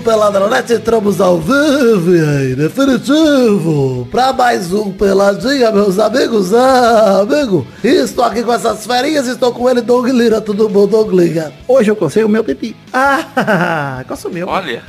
Peladronete, entramos ao vivo e aí, definitivo, pra mais um Peladinha, meus amigos, ah, amigo, estou aqui com essas ferinhas, estou com ele, Doug Lira, tudo bom, Doug? Hoje eu consigo meu pipi. Ah, consumiu. Olha.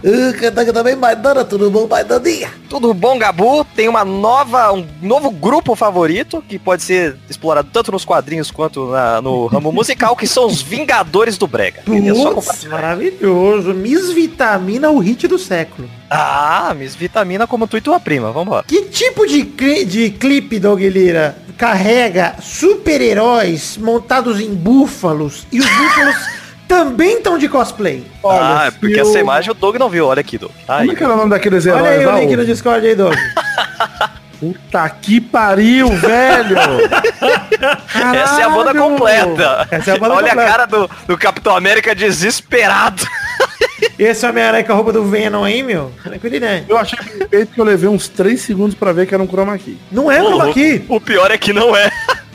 Aqui também, Maidana, tudo bom, Maidaninha? Tudo bom, Gabu? Tem uma nova, um novo grupo favorito que pode ser explorado tanto nos quadrinhos quanto na- no ramo musical, que são os Vingadores do Brega. Putz, maravilhoso. Miss Vitamina, o hit do século. Ah, Miss Vitamina como tu e tua prima, vambora. Que tipo de, cli- de clipe, Doug Lira, carrega super-heróis montados em búfalos e os búfalos também estão de cosplay? ah, é porque se essa eu- imagem o Doug não viu, olha aqui, Doug. Tá aí. Como é que era o nome daqueles heróis Olha aí o link no Discord aí, Doug. Puta que pariu, velho! Essa é a banda Caralho! completa. Essa é a banda Olha completa. a cara do, do Capitão América desesperado. Esse Homem-Aranha com a roupa do Venom aí, meu. Tranquilidade. Eu achei perfeito que eu levei uns 3 segundos pra ver que era um chroma key. Não é uma aqui. O pior é que não é.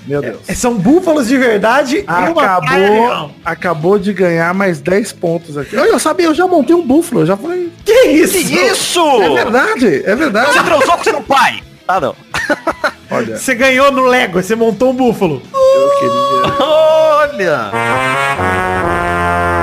Meu Deus. São búfalos de verdade. e Acabou, acabou de ganhar mais 10 pontos aqui. Olha, eu sabia, eu já montei um búfalo, eu já falei. Que isso? Que isso? É verdade, é verdade. Você transou com seu pai? Ah, não. Olha, Você ganhou no Lego, você montou um búfalo. eu queria. Olha.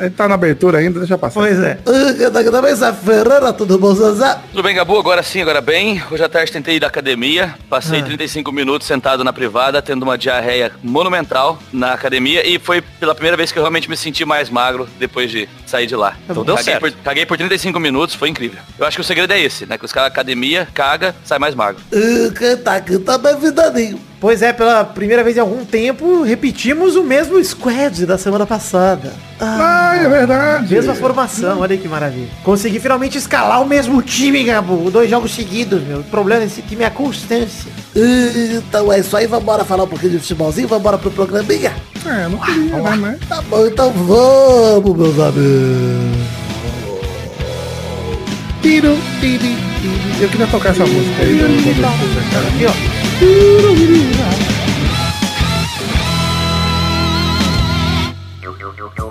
Tá. Ele tá na abertura ainda, deixa passar. Pois é. Tá Ferreira, tudo bom? Tudo bem, Gabu? Agora sim, agora bem. Hoje à tarde tentei ir da academia. Passei 35 minutos sentado na privada, tendo uma diarreia monumental na academia. E foi pela primeira vez que eu realmente me senti mais magro depois de sair de lá. Então deu caguei, certo. por, caguei por 35 minutos, foi incrível. Eu acho que o segredo é esse, né? Que os caras da academia, caga, sai mais magro. Quem tá aqui também, Vidaninho? Pois é, pela primeira vez em algum tempo, repetimos o mesmo squad da semana passada. Ah, Ah, é verdade. mesma formação, olha que maravilha. Consegui finalmente escalar o mesmo time, Gabu. Dois jogos seguidos, meu. O problema desse time é a constância. E, então é isso aí, vambora falar um pouquinho de futebolzinho, vambora pro programinha? É, não queria, né, mas... Tá bom, então vamos, meus amigos. Tiro. Eu queria tocar essa música aí. Aqui, ó.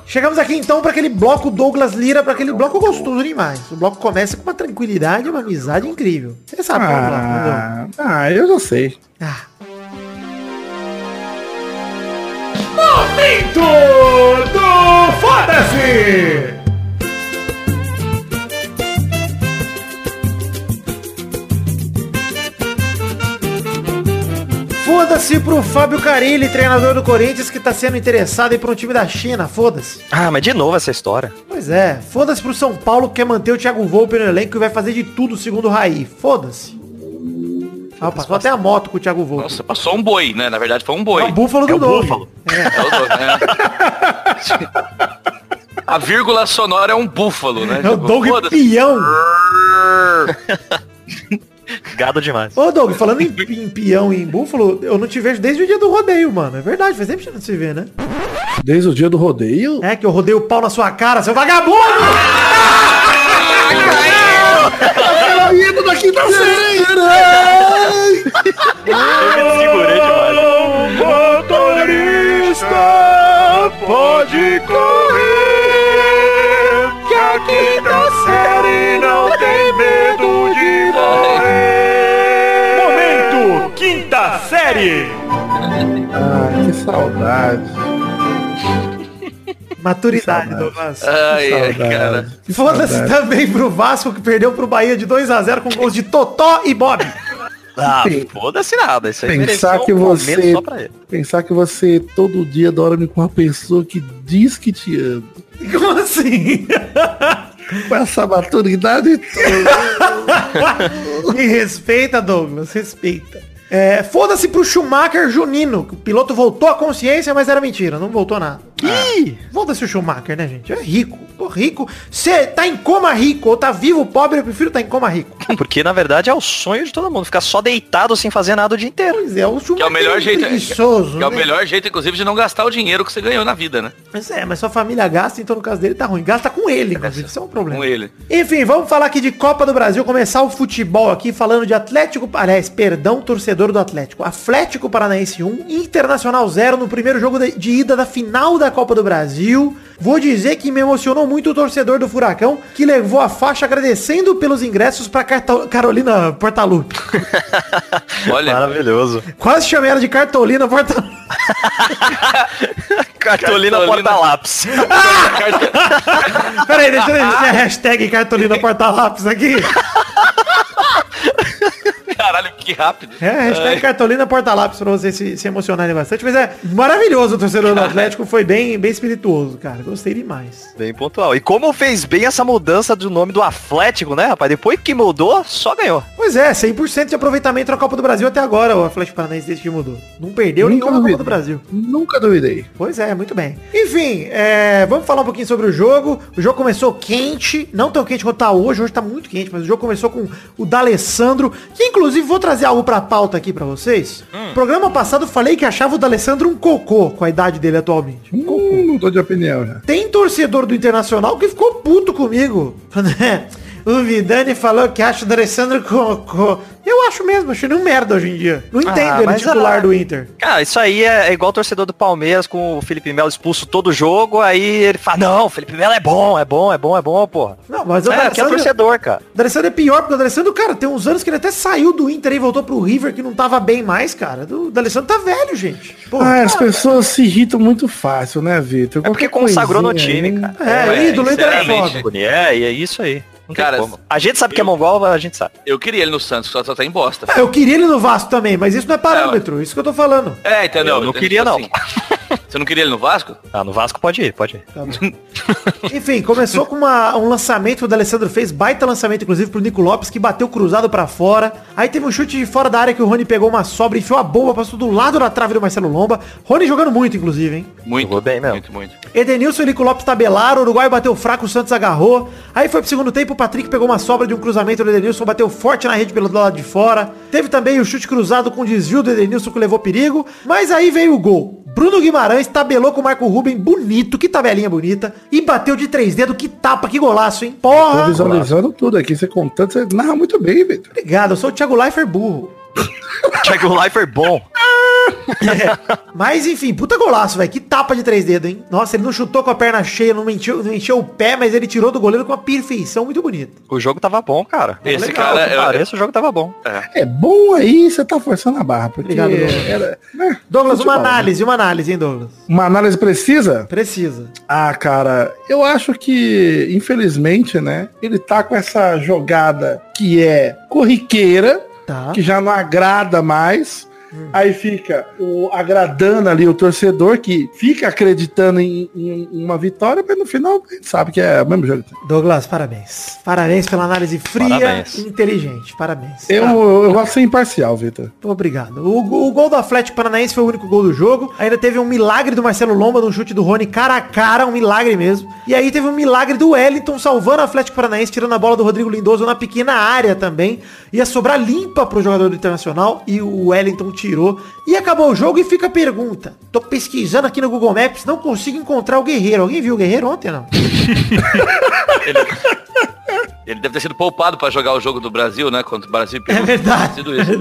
Chegamos aqui então para aquele bloco Douglas Lira, para aquele bloco gostoso demais. O bloco começa com uma tranquilidade e uma amizade incrível. Você sabe como é o bloco, né, Ah, ah, eu já sei. Ah. Momento do Foda-se! Foda-se pro Fábio Carilli, treinador do Corinthians, que tá sendo interessado em ir pra um time da China. Foda-se. Ah, mas de novo essa história. Pois é. Foda-se pro São Paulo, que quer manter o Thiago Volpe no elenco e vai fazer de tudo segundo o Raí. Foda-se. Ah, passou até a moto com o Thiago Volpe. Nossa, passou um boi, né? Na verdade foi um boi. É o búfalo do É Doug. búfalo. É. É o Doug, né? A vírgula sonora é um búfalo, né? É o Tipo, Doug. Pião. Gado demais. Ô, Doug, falando em, em peão e em búfalo, eu não te vejo desde o dia do rodeio, mano. É verdade, faz tempo que a gente não se vê, né? Desde o dia do rodeio. É que eu rodei o pau na sua cara, seu vagabundo! Era ido da quinta série. Eu me segurei demais. Ah, que saudade. Maturidade, Que Douglas. Ai, cara. Foda-se também pro Vasco, que perdeu pro Bahia de 2x0 com gols de Totó e Bob. Ah, foda-se nada. Isso aí Pensar que um você. Só pra ele. Pensar que você todo dia dorme com uma pessoa que diz que te ama. Como assim? Com essa maturidade toda. Me respeita, Douglas, respeita. É, Foda-se pro Schumacher Junino. que O piloto voltou à consciência, mas era mentira, não voltou nada. Ih, Foda-se o Schumacher, né, gente? É rico. Pô, rico. Você tá em coma rico ou tá vivo pobre, eu prefiro tá em coma rico. Porque na verdade é o sonho de todo mundo. Ficar só deitado sem fazer nada o dia inteiro. Pois é, o Schumacher Que é o melhor jeito, preguiçoso, que é o né? melhor jeito, inclusive, de não gastar o dinheiro que você ganhou na vida, né? Mas é, mas sua família gasta, então no caso dele tá ruim. Gasta com ele, inclusive. Isso é um problema. Com ele. Enfim, vamos falar aqui de Copa do Brasil, começar o futebol aqui falando de Atlético, aliás, perdão, torcedor do Atlético. Atlético Paranaense 1, Internacional 0 no primeiro jogo de, de ida da final da Copa do Brasil. Vou dizer que me emocionou muito o torcedor do Furacão, que levou a faixa agradecendo pelos ingressos pra Carto- Carolina Portalupe. Olha, Maravilhoso. Quase chamei ela de Cartolina Portalupe. Cartolina Cartolina. porta-lápis. Peraí, deixa eu deixar a hashtag Cartolina Portalápis aqui. Caralho, que rápido. É, hashtag Cartolina Portalápis pra vocês se, se emocionarem bastante. Mas é maravilhoso o torcedor do Atlético, foi bem, bem espirituoso, cara. Gostei demais. Bem pontual. E como fez bem essa mudança do nome do Atlético, né, rapaz? Depois que mudou, só ganhou. Pois é, 100% de aproveitamento na Copa do Brasil até agora, o Atlético Paranaense desde que mudou. Não perdeu Nunca nenhuma Copa do Brasil. Nunca duvidei. Pois é, muito bem. Enfim, é, vamos falar um pouquinho sobre o jogo. O jogo começou quente, não tão quente quanto tá hoje, hoje tá muito quente, mas o jogo começou com o D'Alessandro, que inclusive vou trazer algo pra pauta aqui pra vocês. Programa passado eu falei que achava o D'Alessandro um cocô com a idade dele atualmente. Hum, não tô de opinião já. Tem torcedor do Internacional que ficou puto comigo. É, O Vidani falou que acha o D'Alessandro cocô. Eu acho mesmo, acho ele um merda hoje em dia. Não entendo ele mas, titular ah, do Inter. Cara, isso aí é, é igual o torcedor do Palmeiras com o Felipe Melo expulso todo jogo, aí ele fala, não, o Felipe Melo é bom, é bom, é bom, é bom, porra. Não, mas o É, que é torcedor, cara. O D'Alessandro é pior, porque o D'Alessandro, cara, tem uns anos que ele até saiu do Inter e voltou pro River, que não tava bem mais, cara. O D'Alessandro tá velho, gente. Pô, Ah, as pessoas se irritam muito fácil, né, Vitor? É porque consagrou no time, aí- cara. é, é, ídolo, Inter é foda. É, e é isso aí. Não tem Cara, como. A gente sabe que é mongol, a gente sabe. Eu queria ele no Santos, só só tá em bosta. Ah, Eu queria ele no Vasco também, mas isso não é parâmetro, isso que eu tô falando. É, entendeu? Eu não Então, queria, tipo não. Você não queria ele no Vasco? Ah, no Vasco pode ir, pode ir. Enfim, começou com uma- um lançamento que o D'Alessandro fez, baita lançamento, inclusive, pro Nico Lopes, que bateu cruzado pra fora. Aí teve um chute de fora da área que o Rony pegou uma sobra, enfiou a bomba, passou do lado da trave do Marcelo Lomba. Rony jogando muito, inclusive, hein? Muito. Jogou bem mesmo. Muito, muito. Edenilson e Nico Lopes tabelaram, o Uruguai bateu fraco, o Santos agarrou. Aí foi pro segundo tempo, o Patrick pegou uma sobra de um cruzamento do Edenilson, bateu forte na rede pelo lado de fora. Teve também o chute cruzado com desvio do Edenilson que levou perigo. Mas aí veio o gol. Bruno Guimarães tabelou com o Marco Ruben, bonito, que tabelinha bonita. E bateu de três dedos, que tapa, que golaço, hein? Tô Porra! visualizando tudo aqui, você contando, você narra muito bem, Vitor. Obrigado, eu sou o Thiago Leifert burro. Thiago Leifert bom. Mas enfim, puta golaço, velho. Que tapa de três dedos, hein? Nossa, ele não chutou com a perna cheia, não encheu, não encheu o pé, mas ele tirou do goleiro com uma perfeição muito bonita. O jogo tava bom, cara. Esse Legal, cara, que eu- pareça, o jogo tava bom. É bom aí, você tá forçando a barra, porque Obrigado, Douglas. era, né, Douglas, uma né? análise, uma análise, hein, Douglas? Uma análise precisa? Precisa. Ah, cara, eu acho que, infelizmente, né, ele tá com essa jogada que é corriqueira, Tá. que já não agrada mais. Aí fica o, agradando ali o torcedor que fica acreditando em, em uma vitória, mas no final a gente sabe que é o mesmo jogo. Douglas, parabéns. Parabéns pela análise fria Parabéns. e inteligente. Parabéns. Eu, Ah, eu gosto de ser imparcial, Vitor. Obrigado. O, o gol do Atlético Paranaense foi o único gol do jogo. Ainda teve um milagre do Marcelo Lomba no chute do Rony cara a cara, um milagre mesmo. E aí teve um milagre do Wellington salvando o Atlético Paranaense, tirando a bola do Rodrigo Lindoso na pequena área também. Ia sobrar limpa pro jogador do Internacional e o Wellington tirou. E acabou o jogo e fica a pergunta. Tô pesquisando aqui no Google Maps, não consigo encontrar o Guerreiro. Alguém viu o Guerreiro ontem, não? Ele deve ter sido poupado pra jogar o jogo do Brasil, né? Contra o Brasil. É Peru. verdade. É isso.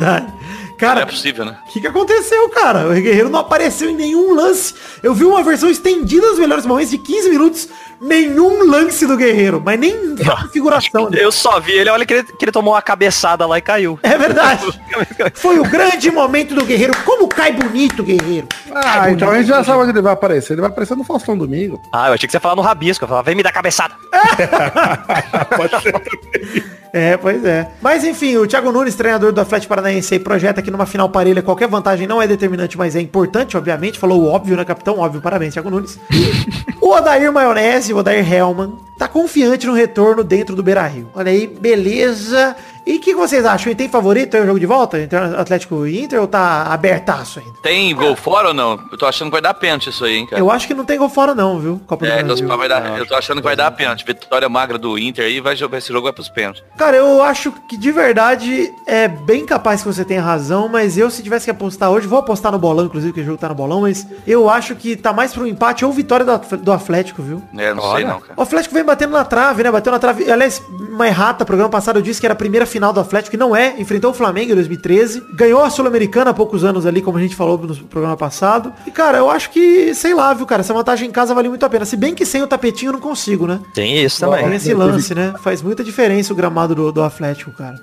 Verdade. Não Cara, é possível, né? O que, que aconteceu, cara? O Guerreiro não apareceu em nenhum lance. Eu vi uma versão estendida dos melhores momentos de 15 minutos. Nenhum lance do Guerreiro, mas nem configuração. né? Eu só vi ele, olha que ele, que ele tomou uma cabeçada lá e caiu. É verdade. Foi o grande momento do Guerreiro. Como cai bonito o Guerreiro. Ah, então a gente já sabe onde ele vai aparecer. Ele vai aparecer no Faustão domingo. Ah, eu achei que você ia falar no rabisco. Eu falava, vem me dar cabeçada. É, pois é. Mas enfim, o Thiago Nunes, treinador do Atlético Paranaense, projeta que numa final parelha qualquer vantagem não é determinante, mas é importante, obviamente. Falou o óbvio, né, capitão? Óbvio, parabéns, Thiago Nunes. o Odair Maionese, o Odair Hellman, tá confiante no retorno dentro do Beira-Rio. Olha aí, beleza. E o que vocês acham? Tem favorito aí o jogo de volta? Entre Atlético e Inter ou tá abertaço ainda? Tem gol fora ou não? Eu tô achando que vai dar pênalti isso aí, hein, cara. Eu acho que não tem gol fora não, viu? Copa do É, então, Brasil. vai dar, eu tô achando que vai dar pênalti. Vitória magra do Inter aí, vai jogar esse jogo vai pros pênaltis. Cara, eu acho que de verdade é bem capaz que você tenha razão, mas eu se tivesse que apostar hoje, vou apostar no bolão, inclusive, que o jogo tá no bolão, mas eu acho que tá mais pro empate ou vitória do do Atlético, viu? É, não sei Olha. não, cara. O Atlético vem batendo na trave, né? Bateu na trave. Aliás, uma errata, programa passado eu disse que era a primeira final do Atlético, que não é. Enfrentou o Flamengo em 2013. Ganhou a Sul-Americana há poucos anos ali, como a gente falou no programa passado. E, cara, eu acho que, sei lá, viu, cara, essa vantagem em casa vale muito a pena. Se bem que sem o tapetinho eu não consigo, né? Tem isso Tem também. esse lance, né? Faz muita diferença o gramado do, do Atlético, cara.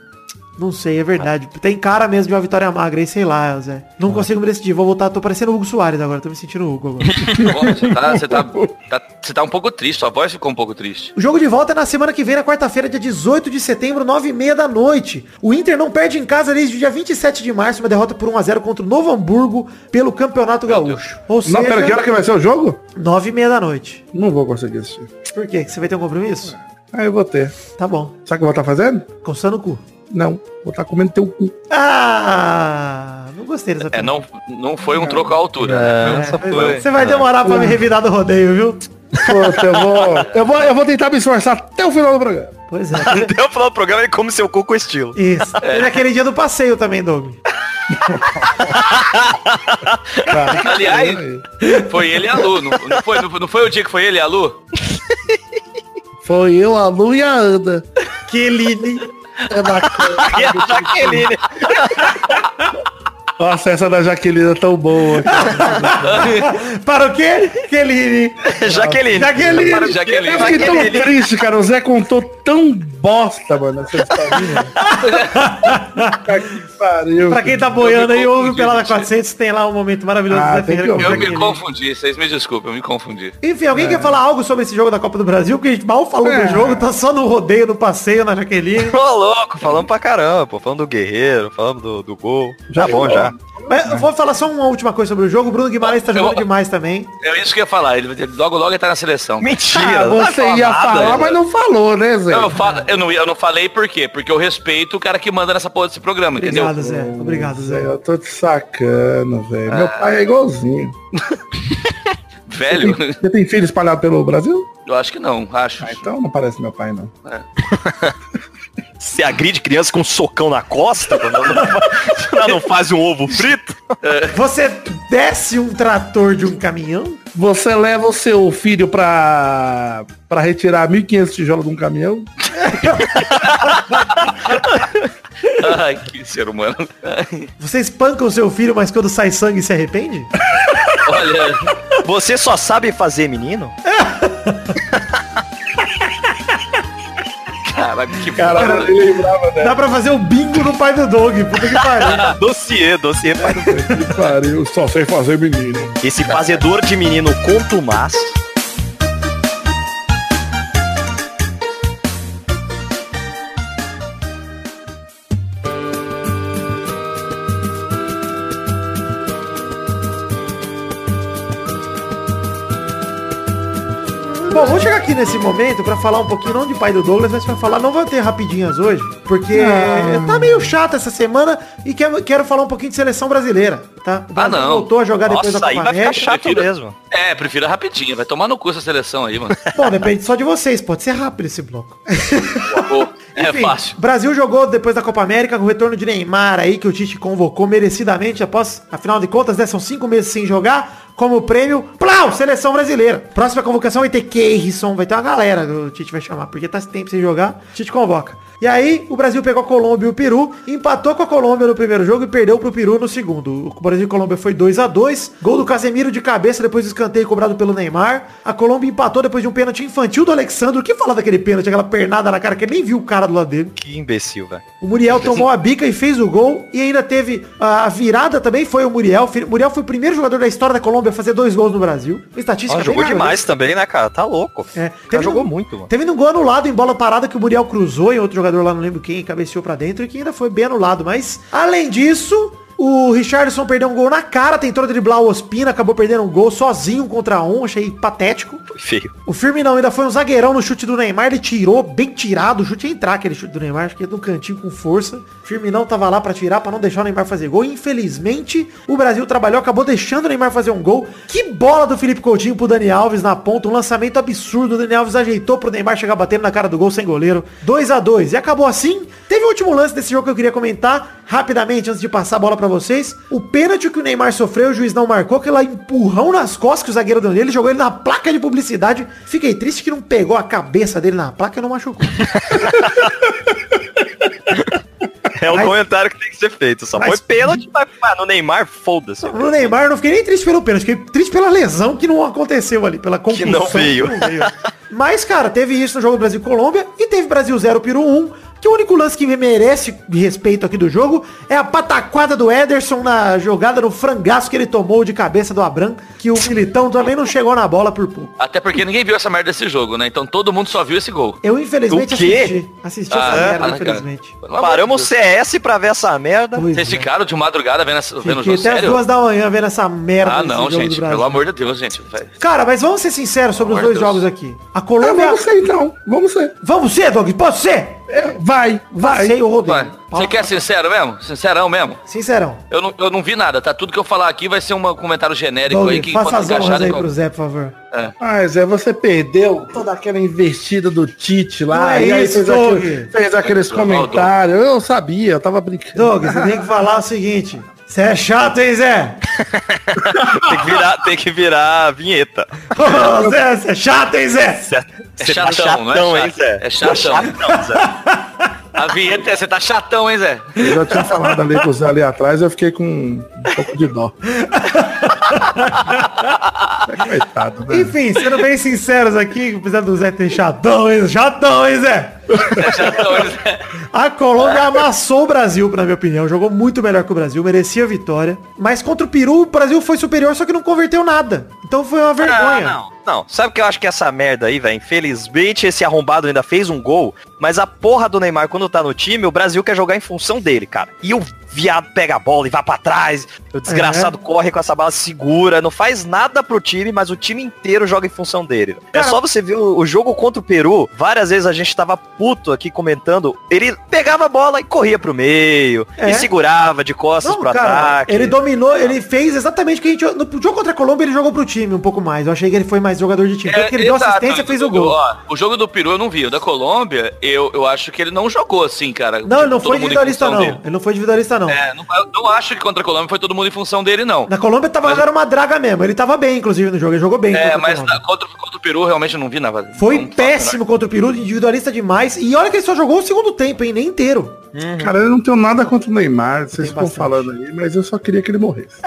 Não sei, é verdade. Tem cara mesmo de uma vitória magra aí, sei lá, Zé. Não consigo me decidir. Vou voltar, tô parecendo o Hugo Soares agora, tô me sentindo o Hugo agora. Você, tá, tá, tá- tá um pouco triste, sua voz ficou um pouco triste. O jogo de volta é na semana que vem, na quarta-feira, dia 18 de setembro, 9h30 da noite. O Inter não perde em casa desde o dia 27 de março, uma derrota por 1x0 contra o Novo Hamburgo pelo Campeonato Gaúcho. Ou seja, Não, pera, que hora que vai ser o jogo? 9h30 da noite. Não vou conseguir assistir. Por quê? Você vai ter um compromisso? Ah, eu vou ter. Tá bom. Sabe o que eu vou estar fazendo? Coçando o cu. Não. Vou estar comendo teu cu. Ah, não gostei dessa É, não, não foi um troco à altura. É. né? Pois foi. é. Você vai demorar pra me revidar do rodeio, viu? Puta, eu vou, eu vou. Eu vou tentar me esforçar até o final do programa. Pois é. Até o final do programa ele come seu cu com estilo. Isso. Teve aquele dia do passeio também, Doug. Aliás, foi ele e a Lu. Não, não foi, não, não foi o dia que foi ele e a Lu? Foi eu, a Lu e a Ana. Keline. É bacana. E a Jaqueline. Nossa, essa da Jaqueline é tão boa. Para o quê? Jaqueline. Jaqueline. Para Jaqueline. Eu fiquei tão triste, cara. O Zé contou tão bosta, mano, essa historinha. Que pariu. Pra quem tá boiando aí, ouve o Pelada 400, tem lá um momento maravilhoso Ah, do Zé tem Ferreira que Eu o me confundi, vocês me desculpem, eu me confundi. Enfim, alguém quer falar algo sobre esse jogo da Copa do Brasil? Porque a gente mal falou É. do jogo, tá só no rodeio, no passeio, na Jaqueline. Ô, louco, falamos pra caramba, pô. Falamos do Guerreiro, falamos do, do gol. Já bom, já. Mas eu vou falar só uma última coisa sobre o jogo. O Bruno Guimarães tá jogando Eu- demais também. É isso que eu ia falar, ele ele- logo logo ele tá na seleção. Mentira. Ah, você ia nada, falar, né? mas não falou, né, Zé? Não, eu, falo, eu, não, eu não falei por quê? Porque eu respeito o cara que manda nessa porra desse programa, entendeu? Obrigado, Zé. Obrigado, Zé, eu tô te sacando, velho. Meu pai é igualzinho. Velho, Você tem filho espalhado pelo Brasil? eu acho que não, acho. Ah, então não parece meu pai, não. Você agride criança com um socão na costa ela não faz, um ovo frito? Você desce um trator de um caminhão? Você leva o seu filho pra, pra retirar 1.500 tijolos de um caminhão? Ai, que ser humano. Ai, Você espanca o seu filho, mas quando sai sangue se arrepende? olha, Você só sabe fazer menino? caraca, que Caralho, foda. eu lembrava dela. Dá pra fazer o bingo no pai do Doug. Puta que pariu. dossiê, dossiê. pai do- Que pariu, só sei fazer menino. Esse fazedor de menino contumaz. Bom, vamos chegar aqui nesse momento pra falar um pouquinho, não de pai do Douglas, mas pra falar, não vai ter rapidinhas hoje, porque Ah. tá meio chato essa semana e quero, quero falar um pouquinho de seleção brasileira, tá? O Brasil não. voltou a jogar depois Nossa, da aí Copa vai ficar América. chato Prefiro- mesmo. É, prefiro rapidinho, vai tomar no cu essa seleção aí, mano. Bom, depende só de vocês, pode ser rápido esse bloco. É Enfim, fácil. Brasil jogou depois da Copa América com o retorno de Neymar aí, que o Tite convocou merecidamente após, afinal de contas, né, são cinco meses sem jogar, como prêmio, plau, seleção brasileira. Próxima convocação vai ter Keirson, vai ter uma galera, o Tite vai chamar, porque tá tempo sem jogar, Tite convoca. E aí, o Brasil pegou a Colômbia e o Peru, empatou com a Colômbia no primeiro jogo e perdeu pro Peru no segundo. O Brasil e Colômbia foi 2 a 2 Gol do Casemiro de cabeça depois do escanteio cobrado pelo Neymar. A Colômbia empatou depois de um pênalti infantil do Alexandre. O que falar daquele pênalti, aquela pernada na cara que ele nem viu o cara do lado dele. Que imbecil, velho. O Muriel tomou a bica e fez o gol. E ainda teve a virada também, foi o Muriel. O Muriel foi o primeiro jogador da história da Colômbia a fazer dois gols no Brasil. Estatística bem jogou demais jogador lá, não lembro quem, cabeceou pra dentro e que ainda foi bem anulado. Mas, além disso, o Richardson perdeu um gol na cara, tentou driblar o Ospina, acabou perdendo um gol sozinho contra um, achei patético. Foi feio. O Firminão ainda foi um zagueirão no chute do Neymar, ele tirou, bem tirado, o chute ia entrar aquele chute do Neymar, acho que é do cantinho com força. O Firminão tava lá pra tirar, pra não deixar o Neymar fazer gol. Infelizmente, o Brasil trabalhou, acabou deixando o Neymar fazer um gol. Que bola do Felipe Coutinho pro Dani Alves na ponta, um lançamento absurdo. O Dani Alves ajeitou pro Neymar chegar batendo na cara do gol sem goleiro. 2 a 2 E acabou assim. Teve o último lance desse jogo que eu queria comentar rapidamente, antes de passar a bola pra vocês. O pênalti que o Neymar sofreu, o juiz não marcou, que lá empurrão nas costas que o zagueiro deu nele, jogou ele na placa de publicidade. Fiquei triste que não pegou a cabeça dele na placa e não machucou. É o Mas- comentário que tem que ser feito. Só Mas- foi pênalti, mas ah, no Neymar, foda-se. No Neymar eu não fiquei nem triste pelo pênalti, fiquei triste pela lesão que não aconteceu ali, pela concussão não veio. não veio. Mas, cara, teve isso no jogo do Brasil e Colômbia e teve Brasil 0 Peru 1, que o único lance que me merece de respeito aqui do jogo é a pataquada do Ederson na jogada no frangaço que ele tomou de cabeça do Abram, que o Militão também não chegou na bola por pouco. Até porque ninguém viu essa merda desse jogo, né? Então todo mundo só viu esse gol. Eu infelizmente assisti. Assisti essa Ah, merda, cara. infelizmente. Amor Paramos o Deus. CS pra ver essa merda. Pois Vocês é. ficaram de madrugada vendo, essa, vendo o jogo até as sério? duas da manhã vendo essa merda Ah, não, gente. Pelo amor de Deus, gente. velho. Cara, mas vamos ser sinceros sobre os Pelo dois amor de jogos aqui. A Ah, Colômbia... vamos ser então. Vamos ser. Vamos ser, Doug? Pode ser? É, vai, vai. Passei o. Vai. Você quer sincero mesmo? Sincerão mesmo? Sincerão. Eu não, eu não vi nada, tá? Tudo que eu falar aqui vai ser um comentário genérico aí Doug, que faça as honras aí qual- pro Zé, por favor. Ah, Zé, você perdeu toda aquela investida do Tite lá. Não é e aí isso, fez, Doug. aquele- fez aqueles Não, comentários. Eu sabia, eu tava brincando. Doug, você tem que falar o seguinte. Você é chato, hein, Zé? Tem que virar, tem que virar a vinheta. Ô, Zé, você é chato, hein, Zé? Você, É você tá chatão, não é chatão, chato. hein, Zé? É chatão. Tá chatão, Zé. A vinheta é, você tá chatão, hein, Zé? Eu já tinha falado ali com o Zé ali atrás, eu fiquei com um pouco de dó. Coitado, né? Enfim, sendo bem sinceros aqui, apesar do Zé ter chatão, hein? Chatão, hein, Zé? Chatão, hein, Zé? A Colômbia amassou o Brasil, na minha opinião. Jogou muito melhor que o Brasil, merecia a vitória. Mas contra o Peru, o Brasil foi superior, só que não converteu nada. Então foi uma vergonha. Ah, não. Não, sabe o que eu acho que essa merda aí, velho? Infelizmente, esse arrombado ainda fez um gol, mas a porra do Neymar, quando tá no time, o Brasil quer jogar em função dele, cara. E o viado pega a bola e vai pra trás, o desgraçado corre com essa bala, segura, não faz nada pro time, mas o time inteiro joga em função dele. É só você ver o, o jogo contra o Peru, várias vezes a gente tava puto aqui comentando, ele pegava a bola e corria pro meio, É. e segurava de costas Não, pro cara, ataque. ele dominou, ele fez exatamente o que a gente... No jogo contra a Colômbia, ele jogou pro time um pouco mais. Eu achei que ele foi mais jogador de time. Tanto que ele deu exato. assistência e fez o gol. Ó, o jogo do Peru eu não vi. O da Colômbia, eu, eu acho que ele não jogou assim, cara. Não, ele não foi individualista, não. dele. Ele não foi individualista, não. É, não, eu não acho que contra a Colômbia foi todo mundo em função dele, não. Na Colômbia tava Mas- uma draga mesmo. Ele tava bem, inclusive, no jogo. Ele jogou bem. É, mas na- contra, contra o Peru realmente eu não vi nada. Foi Não péssimo contra o Peru, individualista demais. E olha que ele só jogou o segundo tempo, hein? Nem inteiro. Cara, eu não tenho nada contra o Neymar, vocês ficam bastante. falando aí, mas eu só queria que ele morresse.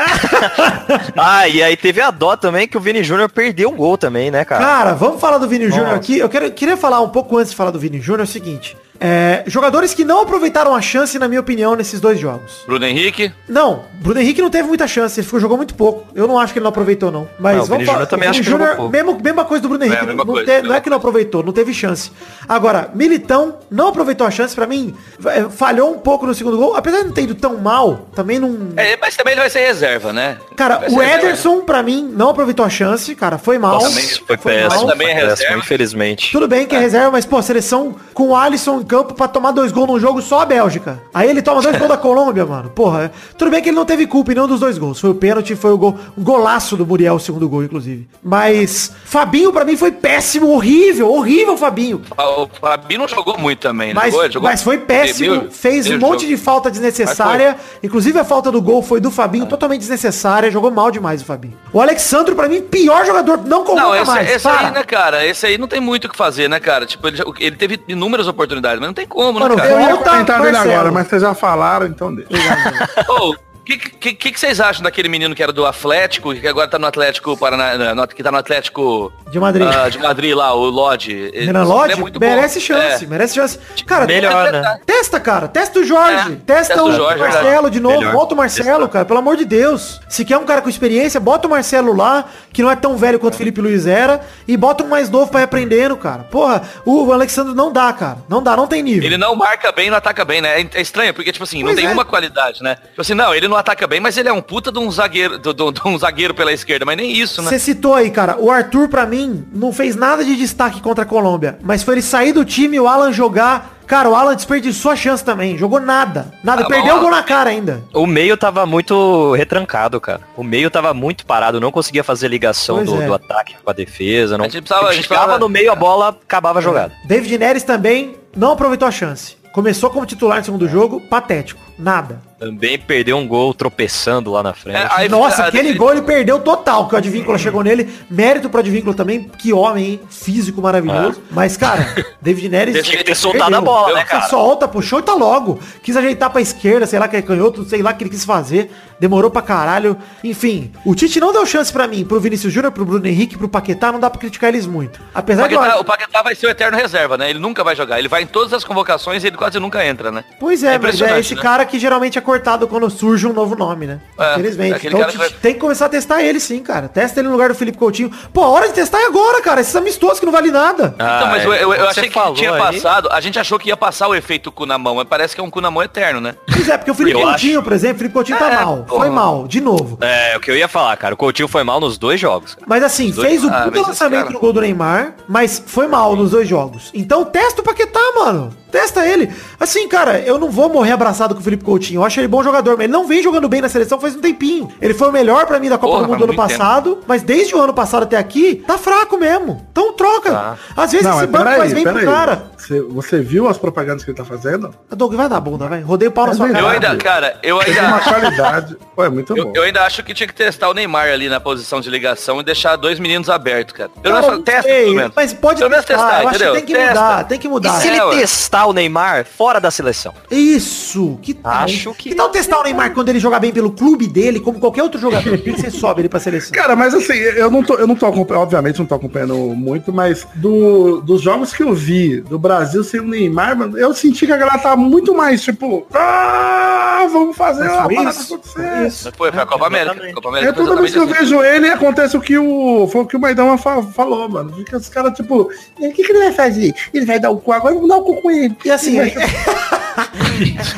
Ah, e aí teve a dó também que o Vini Júnior perdeu um gol também, né, cara? Cara, vamos falar do Vini Júnior aqui. Eu quero, queria falar um pouco antes de falar do Vini Júnior é o seguinte. É, jogadores que não aproveitaram a chance, na minha opinião, nesses dois jogos. Bruno Henrique, Não, Bruno Henrique não teve muita chance, ele ficou, jogou muito pouco. Eu não acho que ele não aproveitou, não. Mas Não, o vamos Vini falar. Júnior também acho Vini que jogou mesmo, mesma coisa do Bruno Henrique, a mesma não, coisa, te- não é que não aproveitou, não teve chance. Agora, Militão não aproveitou a chance, pra mim, é, falhou um pouco no segundo gol, apesar de não ter ido tão mal, também não... é, mas também ele vai ser reserva, né? Cara, o ser reserva. Ederson, pra mim, não aproveitou a chance, cara, foi mal. Nossa, também foi péssimo, mal. foi Também é reserva. infelizmente. Tudo bem que é reserva, mas, pô, seleção com o Alisson campo pra tomar dois gols num jogo só a Bélgica. Aí ele toma dois gols da Colômbia, mano. Porra, é- tudo bem que ele não teve culpa em nenhum dos dois gols. Foi o pênalti, foi o gol, um golaço do Muriel, o segundo gol, inclusive. Mas Fabinho, pra mim, foi péssimo, horrível, horrível, Fabinho. O Fabinho não jogou muito também, Mas, jogou? Mas foi péssimo, Meio- fez um monte jogo. de falta desnecessária. Inclusive a falta do gol foi do Fabinho, totalmente desnecessária. Jogou mal demais o Fabinho. O Alexandro, pra mim, pior jogador. Não convoca Não, esse, mais. esse para. aí, né, cara? Esse aí não tem muito o que fazer, né, cara? Tipo, ele, ele teve inúmeras oportunidades, mas não tem como, né, Eu cara? ia Volta, comentar dele agora, mas vocês já falaram, então deixa. Ô, O que, que, que, que vocês acham daquele menino que era do Atlético, que agora tá no Atlético Paraná, no- que tá no Atlético De Madrid. ah, de Madrid lá, o Lodge? Renan ele Lodge é muito bom. merece chance, É. merece chance. Cara, Melhor, testa, né? testa, cara. Testa o Jorge. É, testa, testa o o Jorge, Marcelo verdade. de novo. Melhor. Bota o Marcelo, Testa. cara. Pelo amor de Deus. Se quer um cara com experiência, bota o Marcelo lá, que não é tão velho quanto o Felipe Luiz era, e bota um mais novo pra ir aprendendo, cara. Porra, o Alexandre não dá, cara. Não dá, não tem nível. Ele não marca bem, não ataca bem, né? É é estranho, porque, tipo assim, Pois não tem é. uma qualidade, né? Tipo assim, não, ele não ataca bem, mas ele é um puta de um zagueiro, de, de- de um zagueiro pela esquerda, mas nem isso, né? Você citou aí, cara, o Arthur, pra mim, não fez nada de destaque contra a Colômbia. Mas foi ele sair do time e o Alan jogar. Cara, o Alan desperdiçou a chance também. Jogou nada. Nada. Ah, Perdeu o gol na cara ainda. O meio tava muito retrancado, cara. O meio tava muito parado, não conseguia fazer ligação do, é. do ataque com a defesa. Não... A gente precisava- a gente Chegava precisava- no meio, a bola acabava a jogada. David Neres também não aproveitou a chance. Começou como titular no segundo jogo, patético. Nada. Também perdeu um gol tropeçando lá na frente. É, aí- Nossa, a- aquele gol ele perdeu total, que o Advíncula chegou nele. Mérito pro Advíncula também, que homem, hein? Físico maravilhoso. Mas, cara, David Neres... Tinha que ter soltado a bola, né, cara? Solta, puxou e tá logo. Quis ajeitar pra esquerda, sei lá que é canhoto, sei lá o que ele quis fazer. Demorou pra caralho. Enfim, o Tite não deu chance pra mim, pro Vinícius Júnior, pro Bruno Henrique, pro Paquetá, não dá pra criticar eles muito. O Apesar de eu Paquetá, acho- o Paquetá vai ser o eterno reserva, né? Ele nunca vai jogar. Ele vai em todas as convocações e ele quase nunca entra, né? Pois é, É mas é esse né? cara que geralmente é cortado quando surge um novo nome, né? É, Infelizmente. é Então cara que t- vai- tem que começar a testar ele sim, cara. Testa ele no lugar do Felipe Coutinho. Pô, a hora de testar é agora, cara. Esses amistosos que não vale nada. Ah, então, mas é, eu, eu- eu achei que tinha aí. passado. A gente achou que ia passar o efeito cu na mão, mas parece que é um cu na mão eterno, né? Pois é, porque o Felipe Eu Coutinho, por exemplo, o Felipe Coutinho tá É, mal. porra. Foi mal, de novo. É, o que eu ia falar, cara. O Coutinho foi mal nos dois jogos. cara. Mas assim, dois- fez o Ah, puta lançamento cara- no gol do Neymar, mas foi mal nos dois jogos. Então testa o Paquetá, mano. Testa ele. Assim, cara, eu não vou morrer abraçado com o Felipe Coutinho. Eu acho ele bom jogador, mas ele não vem jogando bem na seleção faz um tempinho. Ele foi o melhor pra mim da Copa Porra, do Mundo do ano passado, mas desde o ano passado até aqui, tá fraco mesmo. Então troca. Tá. Às vezes Não, esse mas banco faz bem pro peraí. cara. Você, você viu as propagandas que ele tá fazendo? Doug, vai dar bunda, vai. Rodei o pau na É sua verdade. Eu cara. ainda, cara, eu Tem ainda uma acho, qualidade. Pô, é muito eu, bom. eu ainda acho que tinha que testar o Neymar ali na posição de ligação e deixar dois meninos abertos, cara. Pelo Não, menos não testa, sei, pelo menos. Mas pode Pelo menos testar. testar, eu acho que tem que Testa. mudar, tem que E mudar. se ele É, ué. Testar o Neymar fora da seleção? Isso, que tal? Acho que- Que tal testar o Neymar quando ele jogar bem pelo clube dele, como qualquer outro jogador? Por que você sobe ele pra seleção? Cara, mas assim, eu não tô, eu não tô acompanhando, obviamente não tô acompanhando muito, mas do, dos jogos que eu vi do Brasil sem o Neymar, mano, eu senti que a galera tava muito mais, tipo, ah, vamos fazer Mas a foi parada isso, acontecer. foi isso. Foi, foi a Copa América. exatamente. Copa América É toda vez que eu assim. vejo ele, acontece o que o, foi o que o Maidama fa- falou, mano. Fica os caras, tipo, o que, que ele vai fazer? Ele vai dar o cu agora, vamos dar o cu com ele. E assim, é,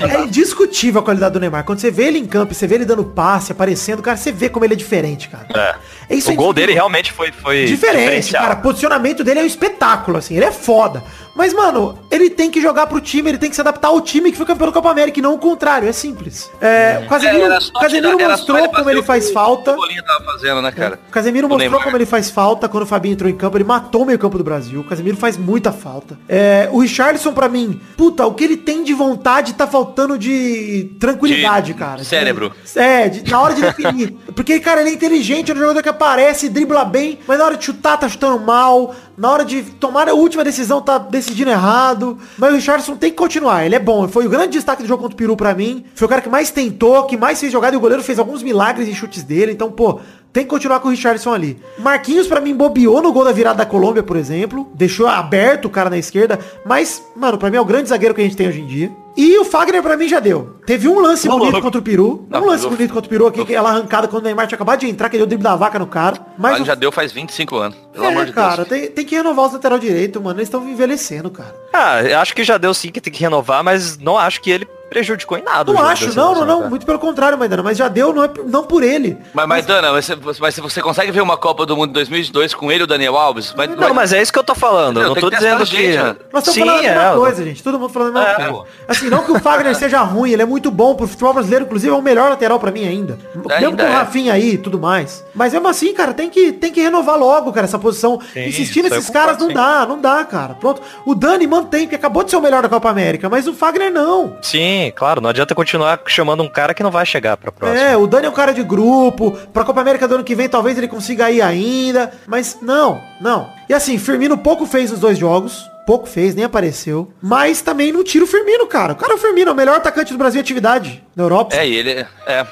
é indiscutível a qualidade do Neymar. Quando você vê ele em campo, você vê ele dando passe, aparecendo, cara, você vê como ele é diferente, cara. É. É isso o é gol dele realmente foi, foi Diferente, cara. Posicionamento dele é um espetáculo, assim. Ele é foda. Mas, mano, ele tem que jogar pro time, ele tem que se adaptar ao time que foi campeão da Copa América e não o contrário. É simples. É, o Casemiro, só Casemiro tirar- mostrou como ele faz falta. O fazendo, né, cara? O Casemiro O mostrou como ele faz falta quando o Fabinho entrou em campo. Ele matou o meio campo do Brasil. O Casemiro faz muita falta. É, o Richarlison, pra mim, puta, o que ele tem de vontade tá faltando de tranquilidade, De cara. cérebro. De- é, de- na hora de definir. Porque, cara, ele é inteligente, é um jogador que aparece, dribla bem, mas na hora de chutar tá chutando mal. Na hora de tomar a última decisão tá decidindo errado. Mas o Richardson tem que continuar. Ele é bom. Foi o grande destaque do jogo contra o Peru pra mim. Foi o cara que mais tentou, que mais fez jogada e o goleiro fez alguns milagres em chutes dele. Então, pô, tem que continuar com o Richardson ali. Marquinhos, pra mim, bobeou no gol da virada da Colômbia, por exemplo. Deixou aberto o cara na esquerda. Mas, mano, pra mim é o grande zagueiro que a gente tem hoje em dia. E o Fagner, pra mim, já deu. Teve um lance Ô, bonito louco. contra o Peru. Não, um lance eu- bonito contra o Peru aqui, que ela arrancada quando o Neymar tinha acabado de entrar, que deu o drible da vaca no cara. Mas Mas o já deu faz 25 anos. Pelo é, amor de cara, Deus. tem, tem que renovar os lateral direito, mano. Eles estão envelhecendo, cara. Ah, eu acho que já deu sim que tem que renovar, mas não acho que ele prejudicou em nada. Não acho, não, não, não. cara. Muito pelo contrário, Maidana. Mas já deu, não, é, não por ele. Mas, mas Dana, mas você, mas se você consegue ver uma Copa do Mundo 2002 com ele e o Daniel Alves? Vai, Não, mas é isso que eu tô falando. Eu não tô dizendo que... né? Nós estamos falando a mesma é, coisa, gente. Todo mundo falando a mesma É, coisa. Assim, não que o Fagner seja ruim, ele é muito bom pro futebol brasileiro, inclusive é o melhor lateral pra mim ainda. Mesmo Ainda com o é. Rafinha aí e tudo mais. Mas mesmo assim, cara, tem que, tem que renovar logo, cara, essa posição. Sim, Insistir nesses caras não dá, não dá, cara. Pronto. O Dani mantém, porque acabou de ser o melhor da Copa América, mas o Fagner não. Sim, claro, não adianta continuar chamando um cara que não vai chegar pra próxima. É, o Dani é um cara de grupo. Pra Copa América do ano que vem talvez ele consiga ir ainda. Mas não, não. E assim, Firmino pouco fez nos dois jogos. Pouco fez, nem apareceu. Mas também não tira o Firmino, cara. O cara é o Firmino, é o melhor atacante do Brasil em atividade na Europa. É, e ele é. é,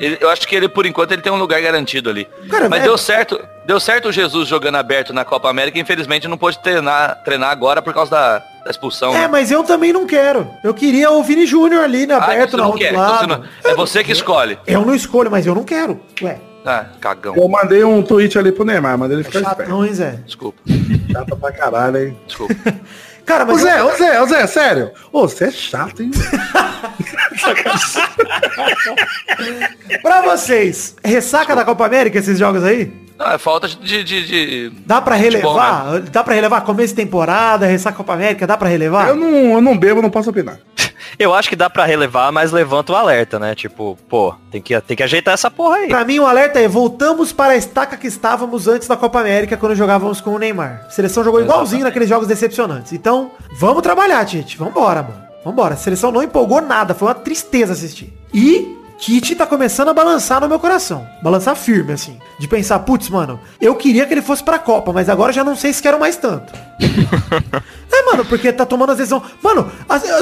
ele- eu acho que ele, por enquanto, ele tem um lugar garantido ali. Cara, Mas é- deu certo. Deu certo o Jesus jogando aberto na Copa América, infelizmente não pôde treinar, treinar agora por causa da, da expulsão. É, né? mas eu também não quero. Eu queria o Vini Júnior ali, né, Ah, aberto você na não outro quer, então você lado. não- é você que escolhe. Eu não escolho, mas eu não quero. Ué, Ah, cagão. Eu mandei um tweet ali pro Neymar, mandei ele ficar esperto. chatão, hein, Zé? Desculpa, Chato pra caralho, hein? desculpa. Cara, Ô mas... Zé, eu- ô Zé, ô Zé, sério. Ô, você é chato, hein? Pra vocês, ressaca da Copa América esses jogos aí? Não, é falta de. de, de- Dá pra Futebol, relevar? Dá pra relevar começo de temporada, ressaca Copa América? Dá pra relevar? Eu não, eu não bebo, não posso opinar. Eu acho que dá pra relevar, mas levanta o alerta, né? Tipo, pô, tem que, tem que ajeitar essa porra aí. Pra mim, o alerta é, voltamos para a estaca que estávamos antes da Copa América, quando jogávamos com o Neymar. A seleção jogou igualzinho naqueles jogos decepcionantes. Então, vamos trabalhar, gente. Vambora, mano. Vambora. A seleção não empolgou nada. Foi uma tristeza assistir. E Tite tá começando a balançar no meu coração. Balançar firme, assim. De pensar, putz, mano, eu queria que ele fosse pra Copa, mas agora já não sei se quero mais tanto. é, mano, porque tá tomando as decisões. Mano,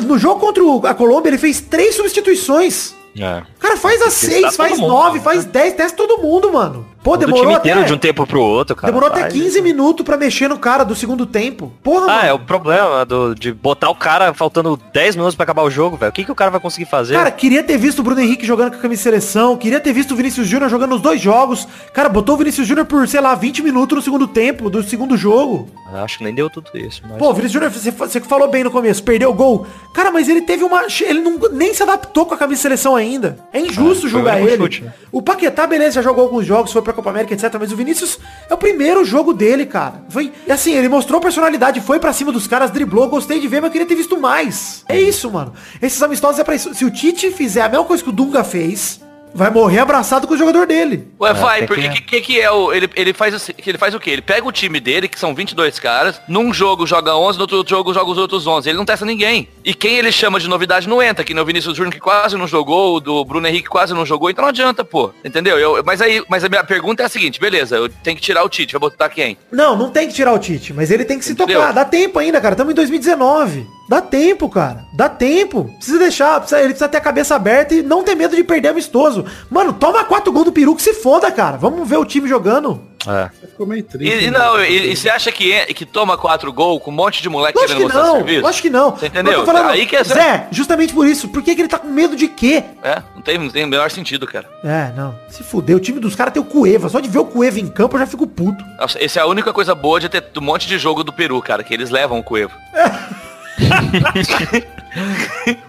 no jogo contra a Colômbia, ele fez três substituições. É. Cara, faz as Testar seis, faz nove, né? faz dez, testa todo mundo, mano. Pô, Todo demorou time até... inteiro de um tempo pro outro, cara. Demorou até Faz 15 isso. minutos pra mexer no cara do segundo tempo. Porra, Ah, mano. é o problema do, de botar o cara faltando 10 minutos pra acabar o jogo, velho. O que, que o cara vai conseguir fazer? Cara, queria ter visto o Bruno Henrique jogando com a camisa de seleção, queria ter visto o Vinícius Júnior jogando os dois jogos. Cara, botou o Vinícius Júnior por, sei lá, 20 minutos no segundo tempo, do segundo jogo. Acho que nem deu tudo isso. Mas... Pô, o Vinícius Júnior, você, você falou bem no começo, perdeu o gol. Cara, mas ele teve uma... Ele não, nem se adaptou com a camisa de seleção ainda. É injusto foi julgar ele. chute, né? O Paquetá, beleza, já jogou alguns jogos, foi pra Copa América, etc. Mas o Vinícius é o primeiro jogo dele, cara. Foi, e assim, ele mostrou personalidade, foi pra cima dos caras, driblou, gostei de ver, mas eu queria ter visto mais. É isso, mano. Esses amistosos é pra isso. Se o Tite fizer a mesma coisa que o Dunga fez, vai morrer abraçado com o jogador dele. Ué, vai, tem porque que- que, que, que é o. Ele, ele, faz, o- que ele faz o quê? Ele pega o time dele, que são 22 caras, num jogo joga 11, no outro jogo joga os outros 11. Ele não testa ninguém. E quem ele chama de novidade não entra, que nem o Vinícius Júnior que quase não jogou, o do Bruno Henrique quase não jogou, então não adianta, pô. Entendeu? Eu, mas aí, mas a minha pergunta é a seguinte, beleza, eu tenho que tirar o Tite, vai botar quem? Não, não tem que tirar o Tite, mas ele tem que se Entendeu? tocar. Dá tempo ainda, cara. Estamos em 2019. Dá tempo, cara. Dá tempo. Precisa deixar. precisa- ele precisa ter a cabeça aberta e não ter medo de perder amistoso. Mano, toma quatro gols do peru que se foda, cara. Vamos ver o time jogando. É. Ficou meio triste. E, e né? não, e, e você acha que, é- que toma quatro gols com um monte de moleque Lógico que mostrar não. serviço? Lógico que não. Você entendeu? Eu tô falando, Aí que é- Zé, justamente por isso. Por que, que ele tá com medo de quê? É, não tem, não tem o menor sentido, cara. É, não. Se fuder. O time dos caras tem o Cueva. Só de ver o Cueva em campo eu já fico puto. Nossa, essa é a única coisa boa de ter um monte de jogo do Peru, cara, que eles levam o Cuevo.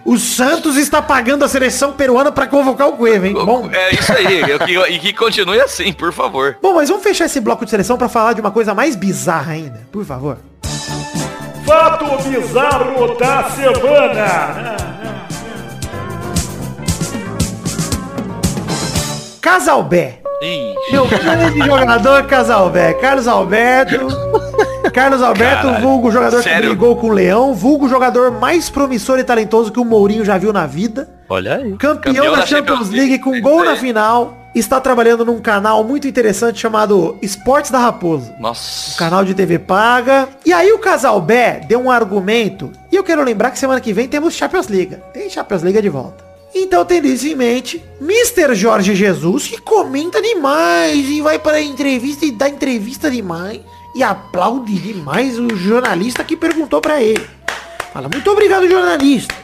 O Santos está pagando a seleção peruana pra convocar o Cueva, hein? Bom. É isso aí, e que continue assim, por favor. Bom, mas vamos fechar esse bloco de seleção pra falar de uma coisa mais bizarra ainda, por favor. Fato bizarro da semana. Casalbé. Meu grande jogador Casalbé. Carlos Alberto. Carlos Alberto, Caralho. vulgo jogador Sério? que brigou com o Leão, vulgo jogador mais promissor e talentoso que o Mourinho já viu na vida. Olha aí. Campeão, Campeão da da Champions League League, com é gol na aí. final. Está trabalhando num canal muito interessante chamado Esportes da Raposa. Nossa. Canal de TV paga. E aí o Casalbé deu um argumento. E eu quero lembrar que semana que vem temos Champions League. Tem Champions League de volta. Então tendo isso em mente, Mr. Jorge Jesus, que comenta demais e vai para a entrevista e dá entrevista demais. E aplaude demais o jornalista que perguntou para ele. Fala, muito obrigado, jornalista.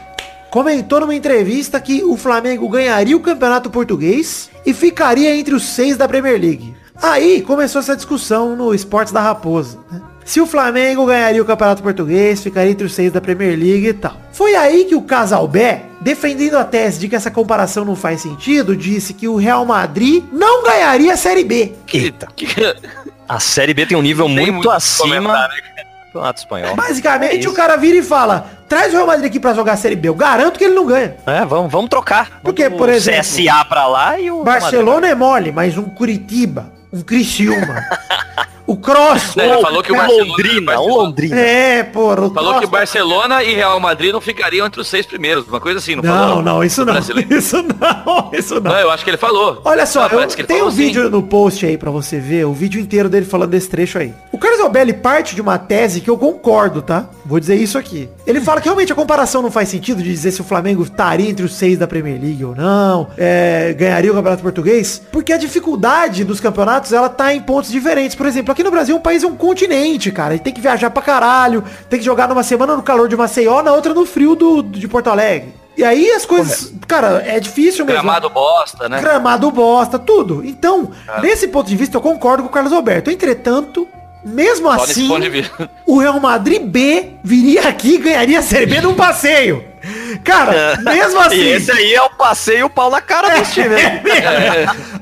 Comentou numa entrevista que o Flamengo ganharia o Campeonato Português e ficaria entre os seis da Premier League. Aí começou essa discussão no Esportes da Raposa. né? Se o Flamengo ganharia o Campeonato Português, ficaria entre os seis da Premier League e tal. Foi aí que o Casalbé, defendendo a tese de que essa comparação não faz sentido, disse que o Real Madrid não ganharia a Série B. Eita. A Série B tem um nível Tem muito, muito acima né, do Campeonato Espanhol. Basicamente, É o cara vira e fala, traz o Real Madrid aqui pra jogar a Série B. Eu garanto que ele não ganha. É, vamos, vamos trocar. Porque, por exemplo, CSA pra lá e o... Barcelona é mole, mas um Curitiba, um Criciúma, o Cross. Né, ele falou que o Barcelona- Londrina, Barcelona- Londrina. É, porra, o Falou que Cross- Barcelona e Real Madrid não ficariam entre os seis primeiros, uma coisa assim, não, Não, falou? não, isso não. Brasileiro. Isso não, isso não. Não, eu acho que ele falou. Olha só, Ah, eu, que tem um falou sim. vídeo no post aí pra você ver, o vídeo inteiro dele falando desse trecho aí. O Carlos Albelli parte de uma tese que eu concordo, tá? Vou dizer isso aqui. Ele fala que realmente a comparação não faz sentido de dizer se o Flamengo estaria entre os seis da Premier League ou não, é, ganharia o Campeonato Português, porque a dificuldade dos campeonatos, ela tá em pontos diferentes. Por exemplo, aqui no Brasil um país é um continente, cara. Ele tem que viajar pra caralho, tem que jogar numa semana no calor de Maceió, na outra no frio do, de Porto Alegre. E aí as coisas, cara, é difícil mesmo. Gramado bosta, né? Gramado bosta, tudo. Então, nesse ponto de vista, eu concordo com o Carlos Alberto. Entretanto, mesmo Só assim, o Real Madrid B viria aqui e ganharia a Série B num passeio. Cara, mesmo assim... Esse aí é o passeio o pau na cara desse time. né?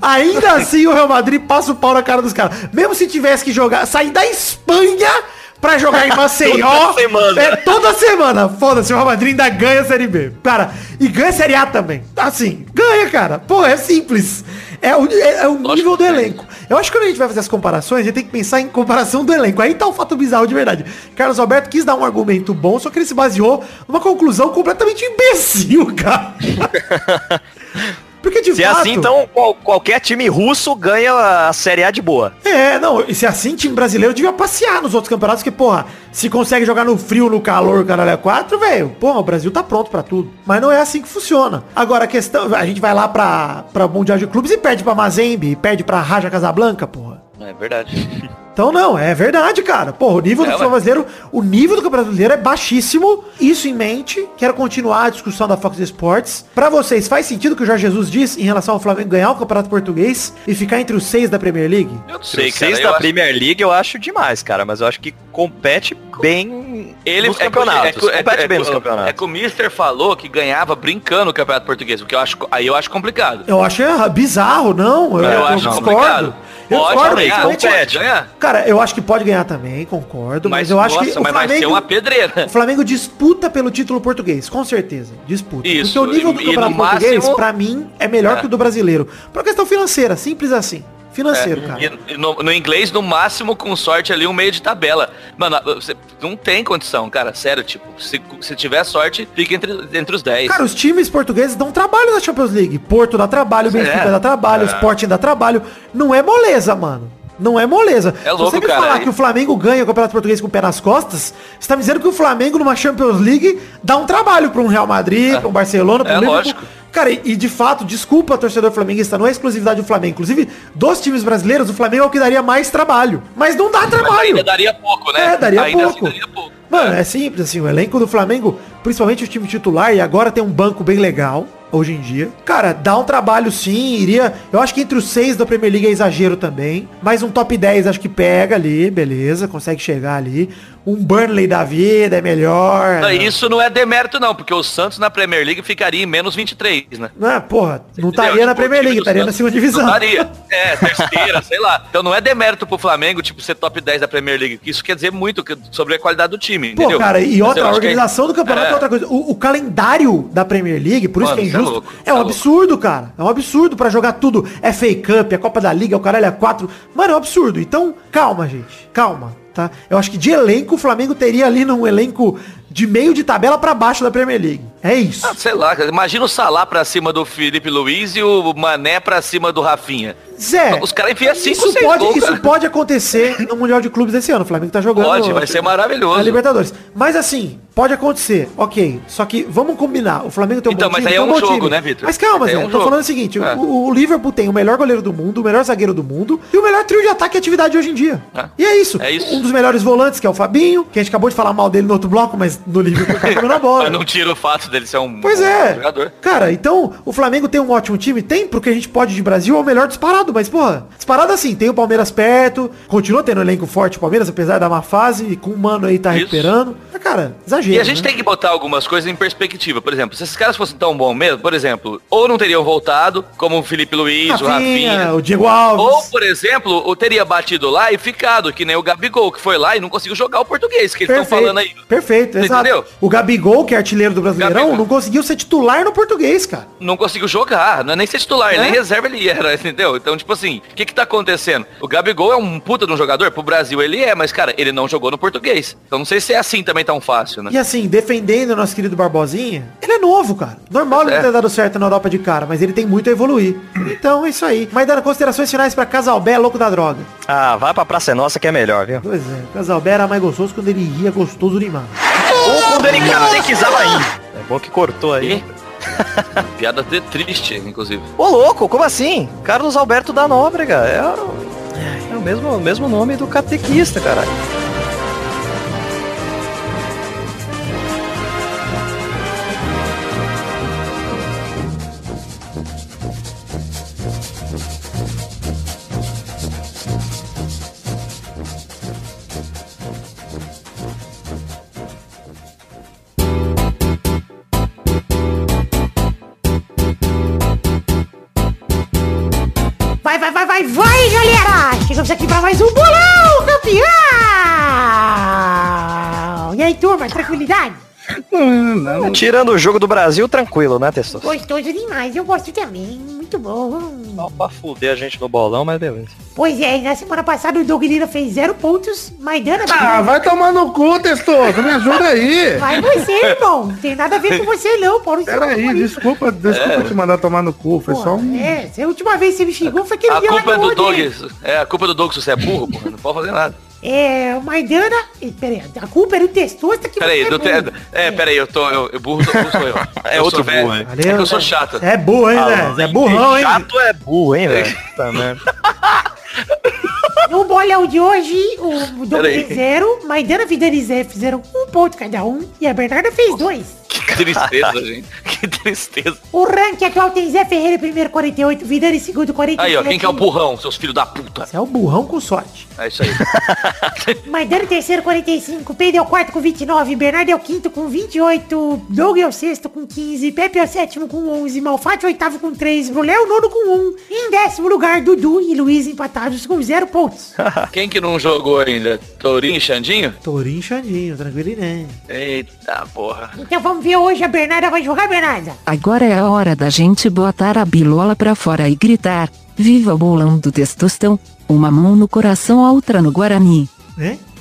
Ainda assim o Real Madrid passa o pau na cara dos caras. Mesmo se tivesse que jogar, sair da Espanha pra jogar em Maceió. Toda semana. É, toda semana. Foda-se, o Real Madrid ainda ganha a Série B. Cara, e ganha a Série A também. Assim, ganha, cara. Pô, é simples. É o, é, é o nível do elenco. Eu acho que quando a gente vai fazer as comparações, a gente tem que pensar em comparação do elenco. Aí tá o fato bizarro de verdade. Carlos Alberto quis dar um argumento bom, só que ele se baseou numa conclusão completamente imbecil, cara. Porque de Se é fato... assim, então qual- qualquer time russo ganha a Série A de boa. É, não, e se assim, time brasileiro devia passear nos outros campeonatos, que, porra, se consegue jogar no frio, no calor, caralho, é 4, velho, porra, o Brasil tá pronto pra tudo. Mas não é assim que funciona. Agora, a questão, a gente vai lá pra, pra Mundial de Clubes e perde pra Mazembe, e perde pra Raja Casablanca, porra. É verdade. Então não, é verdade, cara. Porra, o nível do É, futebol ué. brasileiro, o nível do campeonato brasileiro é baixíssimo. Isso em mente, quero continuar a discussão da Fox Sports. Pra vocês, faz sentido o que o Jorge Jesus diz em relação ao Flamengo ganhar o Campeonato Português e ficar entre os seis da Premier League? Eu não Sei, cara. Seis da acho- Premier League eu acho demais, cara, mas eu acho que compete bem Ele nos é que- campeonatos. é que- é que- compete é bem nos campeonatos. É que o Mister falou que ganhava brincando o Campeonato Português, o que eu acho, aí eu acho complicado. Eu acho é, bizarro, não. Eu, Eu eu acho discordo. complicado. Eu Pode discordo. ganhar, ganhar. Cara, eu acho que pode ganhar também, concordo. Mas, Mas, eu acho nossa, que o mas vai ser Flamengo, uma pedreira. o Flamengo disputa pelo título português, com certeza. Disputa. Isso, Porque o nível do e- e campeonato no português, máximo- pra mim, é melhor É. que o do brasileiro. Por questão financeira, simples assim. Financeiro, cara. E- e no, no inglês, no máximo, com sorte ali, um meio de tabela. Mano, você não tem condição, cara. Sério, tipo, se, se tiver sorte, fica entre, entre os 10. Cara, os times portugueses dão trabalho na Champions League. Porto dá trabalho, Benfica É. dá trabalho, É. Sporting dá trabalho. Não é moleza, mano. Não é moleza. É louco, você me cara. falar que o Flamengo ganha o Campeonato Português com o pé nas costas, você tá me dizendo que o Flamengo numa Champions League dá um trabalho pra um Real Madrid, pra um Barcelona, pra um É Liverpool. lógico. Cara, e, de fato, desculpa, torcedor flamenguista, não é exclusividade do Flamengo. Inclusive, dos times brasileiros, o Flamengo é o que daria mais trabalho. Mas não dá Mas trabalho. ainda daria pouco, né? É, daria ainda pouco. Assim, daria pouco. Mano, é simples, assim, o elenco do Flamengo, principalmente o time titular, e agora tem um banco bem legal, hoje em dia. Cara, dá um trabalho sim, iria... Eu acho que entre os seis da Premier League é exagero também, mas um top 10 acho que pega ali, beleza, consegue chegar ali. Um Burnley da vida é melhor. Não, Isso não é demérito, não, porque o Santos na Premier League ficaria em menos 23, né? Não, é, porra, não Entendeu? estaria na Tipo, o Premier League, estaria na Santos segunda divisão. Não estaria. É, terceira, sei lá. Então não é demérito pro Flamengo, tipo, ser top 10 da Premier League. Isso quer dizer muito sobre a qualidade do time, Pô, entendeu? cara, e outra, a que- organização do campeonato é, É. outra coisa. O, o calendário da Premier League, por isso Mano, que é isso é injusto, louco, é, um é louco. absurdo, cara. É um absurdo pra jogar tudo. É FA Cup, é Copa da Liga, é o caralho, é 4. Mano, é um absurdo. Então, calma, gente. Calma, tá? Eu acho que de elenco, o Flamengo teria ali num elenco de meio de tabela pra baixo da Premier League. É isso. Ah, sei lá, imagina o Salah pra cima do Felipe Luiz e o Mané pra cima do Rafinha. Zé, Os caras enfiam cinco, isso pode, gols, isso cara. pode acontecer no Mundial de Clubes desse ano. O Flamengo tá jogando. Pode, vai ser maravilhoso. Na Libertadores. Mas assim, pode acontecer, ok. Só que vamos combinar. O Flamengo tem um Então, bom mas time, aí é um bom jogo, time. né, Vitor? Mas calma, é Zé. um tô jogo. falando o seguinte. É. O, o Liverpool tem o melhor goleiro do mundo, o melhor zagueiro do mundo e o melhor trio de ataque e atividade hoje em dia. É. E é isso. É isso. Um dos melhores volantes, que é o Fabinho, que a gente acabou de falar mal dele no outro bloco, mas no tá comendo a bola. Mas não tira o fato dele ser um Pois bom é. jogador. Cara, então o Flamengo tem um ótimo time? Tem, porque a gente pode de Brasil é o melhor disparado, mas porra, disparado assim, tem o Palmeiras perto, continua tendo um elenco forte o Palmeiras, apesar da má fase, e com o mano aí tá Isso. recuperando. Mas, cara, exagero. E a gente né? tem que botar algumas coisas em perspectiva. Por exemplo, se esses caras fossem tão bons mesmo, por exemplo, ou não teriam voltado, como o Felipe Luiz, o Rafinha, Rafinha. o Diego Alves. Ou, por exemplo, ou teria batido lá e ficado, que nem o Gabigol, que foi lá e não conseguiu jogar o português, que eles estão falando aí. Perfeito, exato. entendeu? O Gabigol, que é artilheiro do Brasileirão, Gabigol. não conseguiu ser titular no português, cara. Não conseguiu jogar, não é nem ser titular, É? nem reserva ele era, entendeu? Então, tipo assim, o que que tá acontecendo? O Gabigol é um puta de um jogador, pro Brasil ele é, mas, cara, ele não jogou no português. Então não sei se é assim também tão fácil, né? E assim, defendendo o nosso querido Barbosinha, ele é novo, cara. Normal ele É. não ter dado certo na Europa de cara, mas ele tem muito a evoluir. Então é isso aí. Mas dando considerações finais pra Casalbé, louco da droga. Ah, vai pra Praça é Nossa que é melhor, viu? Pois é, Casalbé era mais gostoso quando ele ria gostoso demais. Ou quando ele catequizava ainda. É bom que cortou aí. Piada tri- triste, inclusive. Ô louco, como assim? Carlos Alberto da Nóbrega. É, o- é o mesmo, o mesmo nome do catequista, caralho. Vai, vai, vai, vai, vai, galera! Chegamos aqui pra mais um bolão, campeão! E aí, turma, tranquilidade? Não, não. Tirando o jogo do Brasil, tranquilo, né, Testos? Gostoso demais, eu gosto também. Muito bom. Só pra fuder a gente no bolão, mas beleza. Pois é, na semana passada o Doug Lira fez zero pontos, Maidana... Ah, vai tomar no cu, Testoso. Me ajuda aí. Vai você, irmão. Não tem nada a ver com você não, Paulo. Pera aí, desculpa, desculpa te mandar tomar no cu. Foi só um... É, a última vez que você me xingou foi aquele A dia lá culpa é do Odeio. Doug. É, a culpa é do Doug se você é burro, porra. Não pode fazer nada. É, o Maidana... eh, Pera aí, a culpa é do Testosta que Peraí, você do é te... burro. é, peraí, eu tô. Eu, eu burro, burro sou eu. É Eu outro velho. burro? É que eu sou né? chato. É burro, hein, né? É burrão, hein? Chato é burro, hein, velho? Tá merda. No bolão de hoje, o Peraí. fez zero, Maidana e Danizé fizeram um ponto cada um e a Bernarda fez dois. Que tristeza, gente. Que tristeza. O ranking atual tem Zé Ferreira em primeiro 48, Vidani em segundo 47. Aí, ó, quem que é o burrão, seus filhos da puta? Você é o burrão com sorte. É isso aí. Maidana em terceiro 45, Pedro é o quarto com 29, Bernardo é o quinto com 28, Doug é o sexto com 15, Pepe é o sétimo com 11, Malfatti é o oitavo com 3, Brulé é o nono com 1. Em décimo lugar, Dudu e Luiz empatados com zero pontos. Quem que não jogou ainda? Tourinho e Xandinho? Tourinho Xandinho, tranquilo, né? Eita porra. Então vamos ver hoje, a Bernarda vai jogar, Bernarda? Agora é a hora da gente botar a bilola pra fora e gritar: Viva o bolão do Testostão! Uma mão no coração, a outra no Guarani.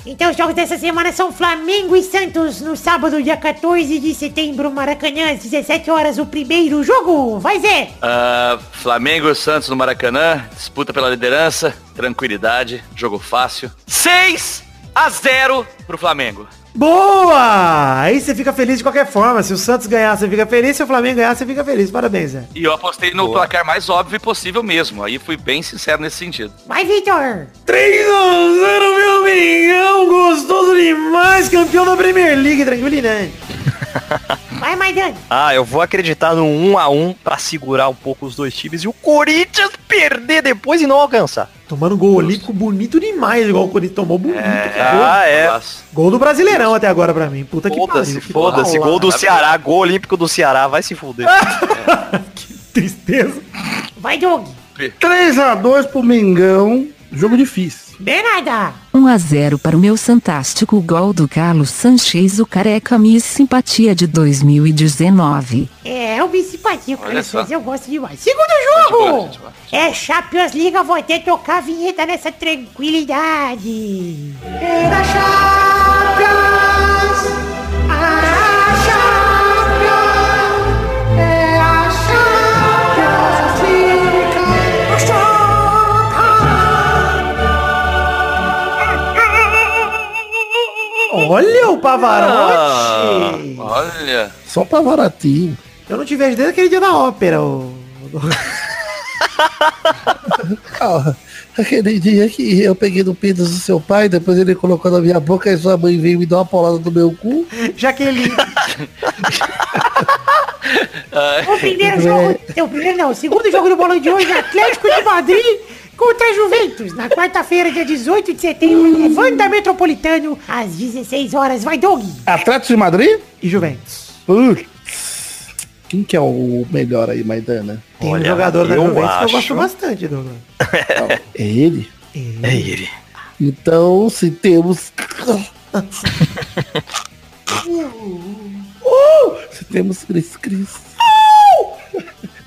Então os jogos dessa semana são Flamengo e Santos no sábado, dia 14 de setembro, Maracanã, às 17 horas, o primeiro jogo. Vai, Zé! Ah, Flamengo e Santos no Maracanã, disputa pela liderança, tranquilidade, jogo fácil. 6 a 0 pro Flamengo. Boa! Aí você fica feliz de qualquer forma. Se o Santos ganhar, você fica feliz. Se o Flamengo ganhar, você fica feliz. Parabéns, Zé. E eu apostei no placar mais óbvio possível mesmo. Aí fui bem sincero nesse sentido. Vai, Vitor! 3 a 0 meu Mengão, gostoso demais, campeão da Premier League, tranquilidade. Vai! Ah, eu vou acreditar no 1 a 1 pra segurar um pouco os dois times e o Corinthians perder depois e não alcançar. Tomando gol olímpico bonito demais, igual o Corinthians tomou bonito. Ah, é. Nossa. Gol do Brasileirão até agora pra mim. Puta que Foda-se, pariu. que foda-se. paulada. Gol do Ceará, gol olímpico do Ceará, vai se fuder. Que tristeza. Vai, Doug! 3x2 pro Mengão. Jogo difícil. Bernarda! 1 a 0 para o meu fantástico gol do Carlos Sanches, o careca Miss Simpatia de 2019. É, eu me simpatia com Olha só. eu gosto demais. Segundo jogo! É Champions League, eu vou até tocar a vinheta nessa tranquilidade. É da Champions! Olha o Ah, Pavarotti. olha. Só pra baratinho. Eu não te vejo desde aquele dia da ópera. O... Ah, aquele dia que eu peguei no pinto do seu pai, depois ele colocou na minha boca e sua mãe veio me dar uma paulada no meu cu. Jaqueline. O primeiro jogo, o primeiro não, o segundo jogo do bolão de hoje é Atlético de Madrid contra Juventus, na quarta-feira, dia 18 de setembro, Levanta Metropolitano, às 16 horas. Vai, Doug! Atlético de Madrid? e Juventus. Putz. Quem que é o melhor aí, Maidana? Tem um Olha, jogador da Juventus que eu acho- gosto bastante, Douglas. É ele? É ele. Então, se temos... Uh, se temos Cris Cris.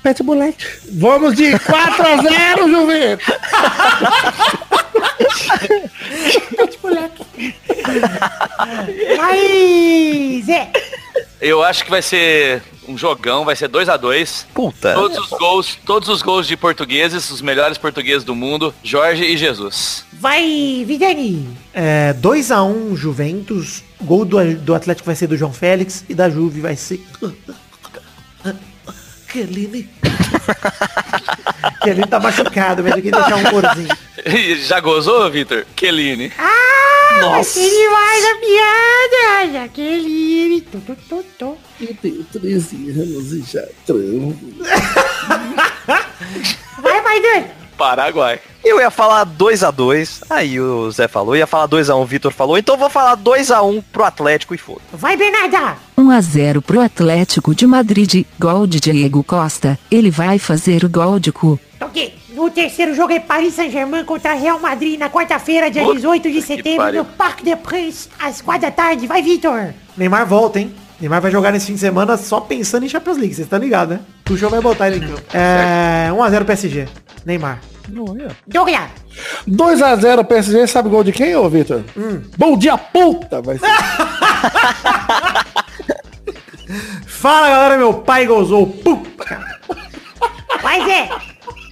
Pet moleque. Vamos de 4 a 0, Juventus. Vai, Zé! Eu acho que vai ser um jogão, vai ser 2 a 2 Puta. Todos os gols, todos os gols de portugueses, os melhores portugueses do mundo, Jorge e Jesus. Vai, Vidani! É, 2x1 Juventus. Gol do, do Atlético vai ser do João Félix. E da Juve vai ser... Keline. Keline tá machucado, mas aqui deixar um corzinho. Já gozou, Vitor? Keline. Ah, Nossa. gostei demais a piada! Jaqueline! Tu, tu, tu, tu. Eu tenho 13 anos e já trampo. Vai, Maidana! Paraguai. Eu ia falar 2 a 2 aí o Zé falou, ia falar 2 a 1 o Vitor falou, então eu vou falar 2 a 1 pro Atlético e foda. Vai, Bernarda! 1 a 0 pro Atlético de Madrid, gol de Diego Costa. Ele vai fazer o gol de cu. Ok. O terceiro jogo é Paris Saint-Germain contra Real Madrid na quarta-feira, dia Puta 18 de setembro, no Parque des Princes, às quatro da tarde. Vai, Vitor! Neymar volta, hein? Neymar vai jogar nesse fim de semana só pensando em Champions League, vocês estão ligados, né? O show vai botar ele em campo. É, 1x0 PSG. Neymar. Douglas. 2x0 PSG, sabe o gol de quem, ô Vitor? Bom dia, puta! Vai ser. Fala galera, meu pai gozou. Puta. Vai, Zé.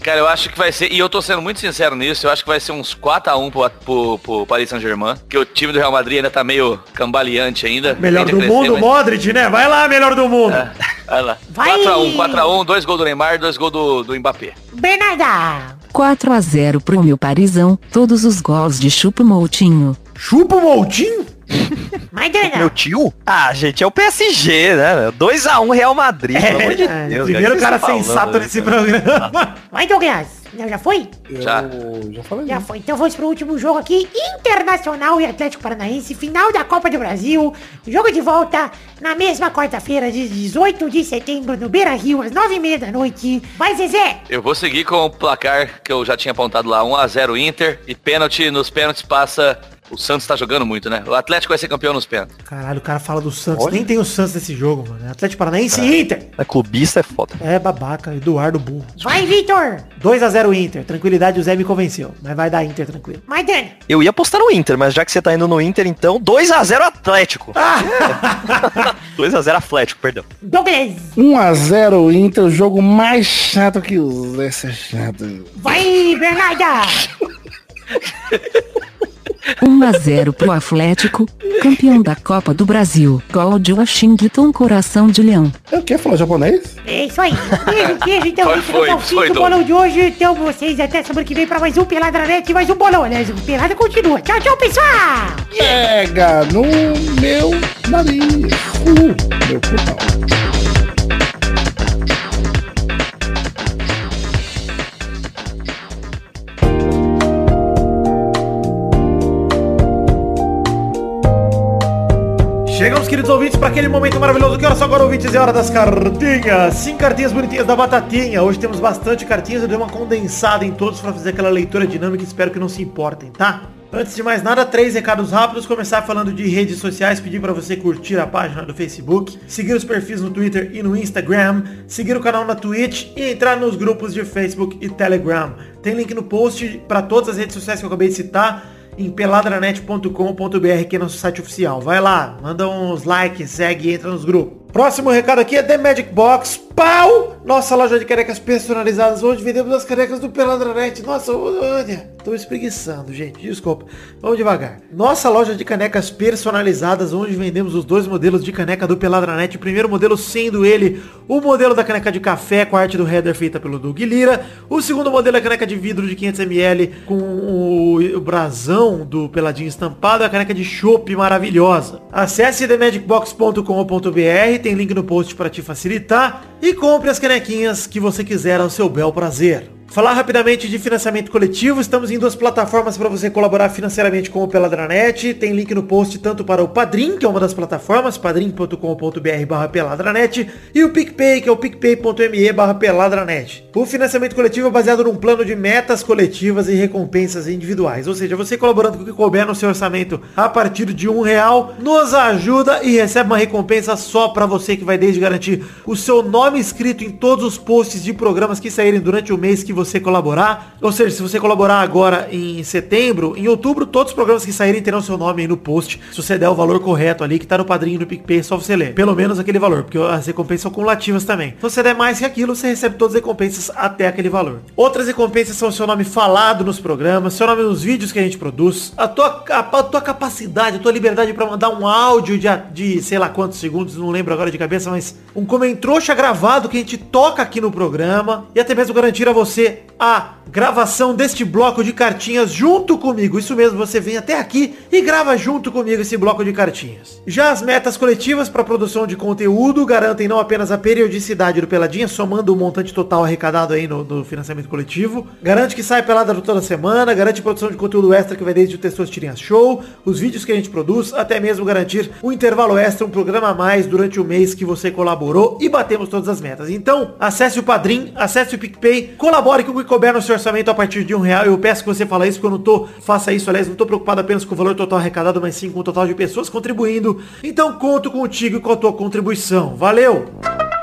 Cara, eu acho que vai ser, e eu tô sendo muito sincero nisso, eu acho que vai ser uns 4x1 pro, pro, pro Paris Saint-Germain, que o time do Real Madrid ainda tá meio cambaleante ainda. Melhor do crescer, mundo, mas- Modric, né? Vai lá, melhor do mundo. É, vai lá. Vai! 4x1, 4x1, dois gols do Neymar, dois gols do, do Mbappé. Bernarda. 4 a 0 pro meu parizão, todos os gols de Chupo Moutinho. Chupa o Moutinho? Meu tio? Ah, gente, é o PSG, né? 2x1 Real Madrid, pelo amor de É, Deus. primeiro que cara estão sensato nesse né? programa. Vai, Douglas. Não, já foi? Já. Eu já falei. Já foi. Então vamos pro último jogo aqui. Internacional e Atlético Paranaense. Final da Copa do Brasil. Jogo de volta na mesma quarta-feira, de 18 de setembro, no Beira Rio, às 9h30 da noite. Vai, Zezé. Eu vou seguir com o placar que eu já tinha apontado lá, 1x0 Inter, e pênalti, nos pênaltis passa... O Santos tá jogando muito, né? O Atlético vai ser campeão nos pênaltis. Caralho, o cara fala do Santos. Nem tem o Santos nesse jogo, mano. É Atlético Paranaense e Inter. É clubista, é foda. É babaca, Eduardo Burro. Vai, Vitor. 2x0 Inter. Tranquilidade, o Zé me convenceu. Mas vai dar Inter tranquilo. Maidana. Eu ia apostar no Inter, mas já que você tá indo no Inter, então 2x0 Atlético. 2x0 Atlético, perdão. Douglas. 1x0 Inter, o jogo mais chato que o Zé ser chato. Vai, Bernarda. 1 a 0 pro Atlético, campeão da Copa do Brasil. Gol de Washington Coração de Leão. Eu quero falar japonês? É isso aí. Beijo, beijo. Então, Foi, esse foi, é o fim foi, do Dom. bolão de hoje. Então, vocês até semana que vem pra mais um Pelada Net e mais um bolão. Aliás, o Pelada continua. Tchau, tchau, pessoal. Pega no meu nariz. Uh, meu putão. Chegamos, queridos ouvintes, para aquele momento maravilhoso. Que hora só agora, ouvintes? É hora das cartinhas. Sim, cartinhas bonitinhas da Batatinha. Hoje temos bastante cartinhas. Eu dei uma condensada em todos para fazer aquela leitura dinâmica. Espero que não se importem, tá? Antes de mais nada, três recados rápidos. Começar falando de redes sociais. Pedir para você curtir a página do Facebook, seguir os perfis no Twitter e no Instagram, seguir o canal na Twitch e entrar nos grupos de Facebook e Telegram. Tem link no post para todas as redes sociais que eu acabei de citar em peladranet.com.br, que é nosso site oficial. Vai lá, manda uns likes, segue entra nos grupos. Próximo recado aqui é The Magic Box. Pau! Nossa loja de canecas personalizadas. Hoje vendemos as canecas do Peladranet. Nossa, olha. Tô espreguiçando, gente. Desculpa. Vamos devagar. Nossa loja de canecas personalizadas, onde vendemos os dois modelos de caneca do Peladranet. O primeiro modelo sendo ele o modelo da caneca de café com a arte do header feita pelo Doug Lira. O segundo modelo é a caneca de vidro de 500ml com o, brasão do Peladinho estampado. A caneca de chopp maravilhosa. Acesse themagicbox.com.br, tem link no post para te facilitar. E compre as canequinhas que você quiser ao seu bel prazer. Falar rapidamente de financiamento coletivo, estamos em duas plataformas para você colaborar financeiramente com o Peladranet. Tem link no post tanto para o Padrim, que é uma das plataformas, padrim.com.br barra peladranet, e o PicPay, que é o picpay.me barra peladranet. O financiamento coletivo é baseado num plano de metas coletivas e recompensas individuais. Ou seja, você colaborando com o que couber no seu orçamento a partir de um real, nos ajuda e recebe uma recompensa só para você que vai desde garantir o seu nome escrito em todos os posts de programas que saírem durante o mês que você colaborar. Ou seja, se você colaborar agora em setembro, em outubro, todos os programas que saírem terão seu nome aí no post. Se você der o valor correto ali, que tá no padrinho no PicPay, é só você ler. Pelo menos aquele valor, porque as recompensas são cumulativas também. Se você der mais que aquilo, você recebe todas as recompensas até aquele valor. Outras recompensas são seu nome falado nos programas, seu nome nos vídeos que a gente produz, a tua, a, a tua capacidade, a tua liberdade para mandar um áudio de, de sei lá quantos segundos, não lembro agora de cabeça, mas um comentrouxa gravado que a gente toca aqui no programa e até mesmo garantir a você え a gravação deste bloco de cartinhas junto comigo. Isso mesmo, você vem até aqui e grava junto comigo esse bloco de cartinhas. Já as metas coletivas para produção de conteúdo garantem não apenas a periodicidade do Peladinha, somando o montante total arrecadado aí no, no financiamento coletivo, garante que sai pelada toda semana, garante produção de conteúdo extra que vai desde o Tessos Tirinhas Show, os vídeos que a gente produz, até mesmo garantir um intervalo extra, um programa a mais durante o mês que você colaborou e batemos todas as metas. Então, acesse o Padrim, acesse o PicPay, colabore com o couber no seu orçamento a partir de um real. Eu peço que você fale isso quando tô, faça isso. Aliás, não tô preocupado apenas com o valor total arrecadado, mas sim com o total de pessoas contribuindo. Então conto contigo e com a tua contribuição. Valeu!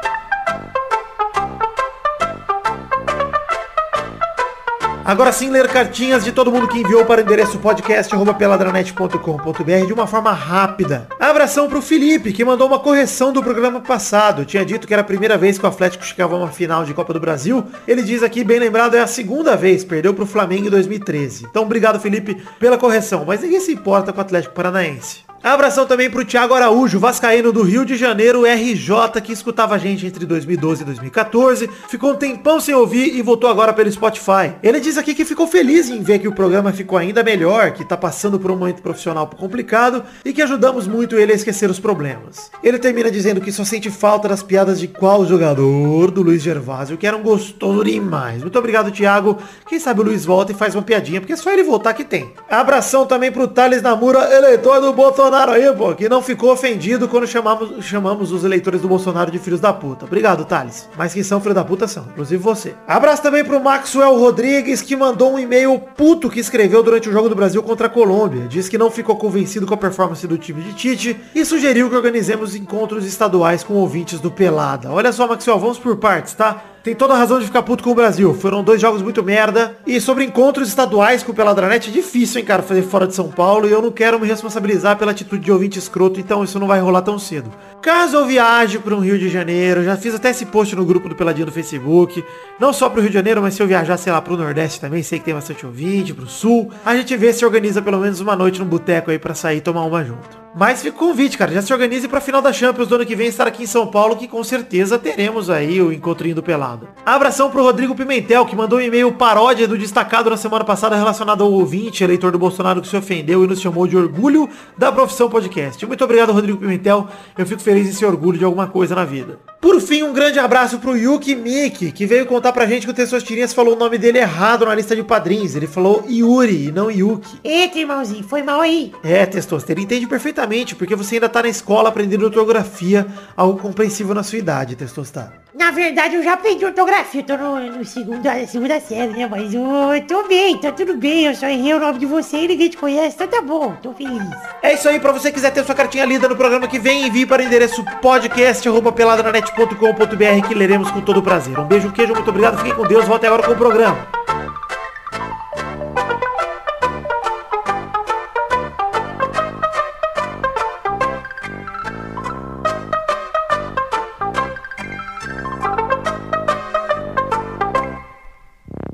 Agora sim, ler cartinhas de todo mundo que enviou para o endereço podcast.peladranet.com.br de uma forma rápida. Abração pro Felipe, que mandou uma correção do programa passado. Eu tinha dito que era a primeira vez que o Atlético chegava a uma final de Copa do Brasil. Ele diz aqui, bem lembrado, é a segunda vez. Perdeu pro Flamengo em 2013. Então, obrigado, Felipe, pela correção. Mas ninguém se importa com o Atlético Paranaense. Abração também pro Thiago Araújo, vascaíno do Rio de Janeiro, RJ, que escutava a gente entre 2012 e 2014, ficou um tempão sem ouvir e voltou agora pelo Spotify. Ele diz aqui que ficou feliz em ver que o programa ficou ainda melhor, que tá passando por um momento profissional complicado e que ajudamos muito ele a esquecer os problemas. Ele termina dizendo que só sente falta das piadas de qual jogador do Luiz Gervásio, que eram gostoso demais. Muito obrigado, Thiago. Quem sabe o Luiz volta e faz uma piadinha, porque é só ele voltar que tem. Abração também pro Thales Namura, eleitor do Bolsonaro aí, pô, que não ficou ofendido quando chamamos, chamamos os eleitores do Bolsonaro de filhos da puta. Obrigado, Thales. Mas quem são filhos da puta são, inclusive você. Abraço também pro Maxwell Rodrigues, que mandou um e-mail puto que escreveu durante o jogo do Brasil contra a Colômbia. Diz que não ficou convencido com a performance do time de Tite e sugeriu que organizemos encontros estaduais com ouvintes do Pelada. Olha só, Maxwell, vamos por partes, tá? Tem toda a razão de ficar puto com o Brasil. Foram dois jogos muito merda. E sobre encontros estaduais com o Peladranet, é difícil, hein, cara, fazer fora de São Paulo. E eu não quero me responsabilizar pela atitude de ouvinte escroto, então isso não vai rolar tão cedo. Caso eu viaje para um Rio de Janeiro, já fiz até esse post no grupo do Peladinho do Facebook. Não só pro Rio de Janeiro, mas se eu viajar, sei lá, pro Nordeste também, sei que tem bastante ouvinte, pro Sul. A gente vê se organiza pelo menos uma noite no boteco aí para sair e tomar uma junto. Mas fica o convite, cara. Já se organize pra final da Champions do ano que vem estar aqui em São Paulo, que com certeza teremos aí o encontrinho do Pelado. Abração pro Rodrigo Pimentel, que mandou um e-mail paródia do destacado na semana passada relacionado ao ouvinte, eleitor do Bolsonaro que se ofendeu e nos chamou de orgulho da profissão podcast. Muito obrigado, Rodrigo Pimentel. Eu fico feliz em ser orgulho de alguma coisa na vida. Por fim, um grande abraço pro Yuki Miki, que veio contar pra gente que o Testosterinhas falou o nome dele errado na lista de padrinhos. Ele falou Yuri e não Yuki. Eita, irmãozinho, foi mal aí. É, Testoster, ele entende perfeitamente, porque você ainda tá na escola aprendendo ortografia, algo compreensível na sua idade, Testoster. Na verdade, eu já aprendi ortografia, eu tô no, no segunda, segunda série, né? Mas eu, tô bem, tá tudo bem. Eu só errei o nome de você e ninguém te conhece, então tá bom, tô feliz. É isso aí, pra você quiser ter sua cartinha lida no programa que vem, envie para o endereço podcast.peladranet.com.br que leremos com todo prazer. Um beijo, um queijo, muito obrigado, fiquem com Deus, volte agora com o programa.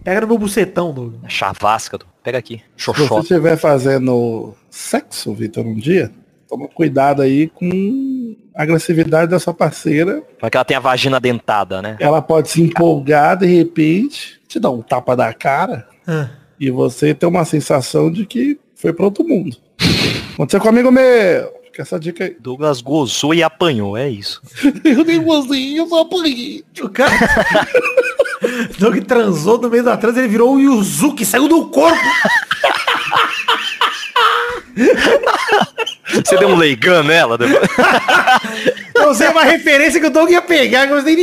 Pega no meu bucetão, Doug. Chavasca, pega aqui. Se Xoxó. você estiver fazendo sexo, Vitor, um dia, toma cuidado aí com a agressividade da sua parceira. Porque ela tem a vagina dentada, né? Ela pode se empolgar de repente, te dar um tapa da cara Ah. e você ter uma sensação de que foi para outro mundo. Aconteceu com um amigo meu. Fica essa dica aí. Douglas gozou e apanhou, é isso. Eu nem gostei, eu só apanhei. O cara... Doug transou no meio da trans, ele virou o Yuzuki, saiu do corpo. Você deu um leigão nela? depois? Eu usei uma referência que o Doug ia pegar, que eu gostei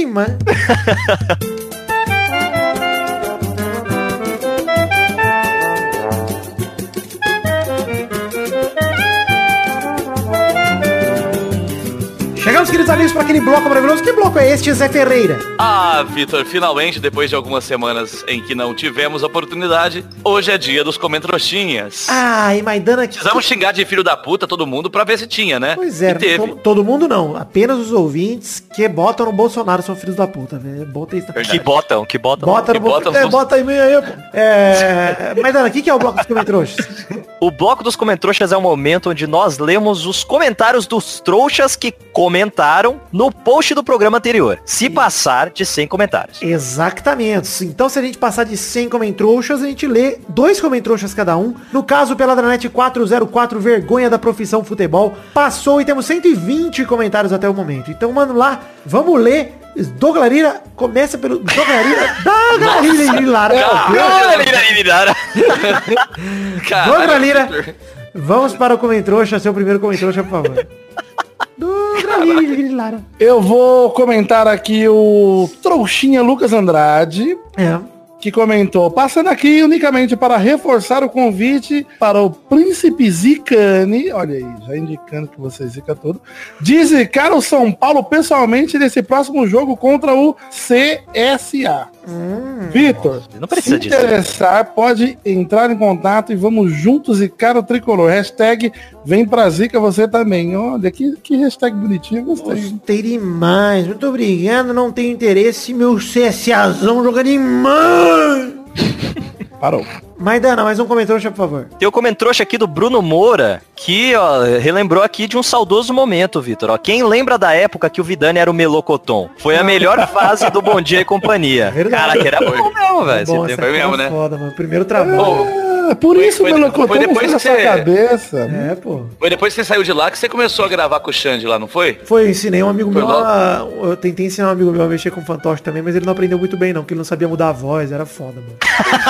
Chegamos, queridos amigos, para aquele bloco maravilhoso. Que bloco é este, Zé Ferreira? Ah, Vitor, finalmente, depois de algumas semanas em que não tivemos oportunidade, hoje é dia dos comentroxinhas. Ai, Maidana... que- Precisamos xingar de filho da puta todo mundo pra ver se tinha, né? Pois é, E teve. to- todo mundo não. Apenas os ouvintes que botam no Bolsonaro são filhos da puta, velho. Bota isso. Que botam, que botam. Bota no Bolsonaro. É, bota aí meio aí, pô. É... Maidana, o que, que é o bloco dos comentroxas? O bloco dos comentroxas é o momento onde nós lemos os comentários dos trouxas que comentaram no post do programa anterior. Se passar de 100 comentários. Exatamente. Então, se a gente passar de 100 comentrouxas, a gente lê dois comentrouxas cada um. No caso, pela Dranet 404, vergonha da profissão futebol, passou e temos 120 comentários até o momento. Então, mano, lá, vamos ler. Doglarira, começa pelo... Doglarira... Doglarira... Doglarira... Vitor. Vamos para o comentrouxa, seu primeiro comentrouxa, por favor. Doglarira... Eu vou comentar aqui o trouxinha Lucas Andrade. É. que comentou, passando aqui unicamente para reforçar o convite para o Príncipe Zicane, olha aí, já indicando que você zica tudo, de zicar o São Paulo pessoalmente nesse próximo jogo contra o CSA. Vitor, Não precisa se disso. interessar, pode entrar em contato e vamos juntos zicar o tricolor. Hashtag vem pra zica você também. Olha, que, que hashtag bonitinho, gostei. Gostei demais. Muito obrigado. Não tenho interesse. Meu CSAzão joga demais. Parou. Maidana, mais um comentário, por favor. Tem o comentrouxa aqui do Bruno Moura, que ó, relembrou aqui de um saudoso momento, Vitor. Ó, Quem lembra da época que o Vidani era o Melocoton? Foi a melhor fase do Bom Dia e Companhia. Verdade. Cara, que era bom mesmo, velho. Foi mesmo, né? foda, mano. Primeiro trabalho. Ah, por Foi- isso foi- o melocotão foi depois foi na que sua você- cabeça. É, pô. Foi depois que você saiu de lá que você começou a gravar com o Xande lá, não foi? Foi, eu ensinei um amigo Foi meu a... Eu tentei ensinar um amigo meu a mexer com fantoche também, mas ele não aprendeu muito bem não, porque ele não sabia mudar a voz, era foda, mano.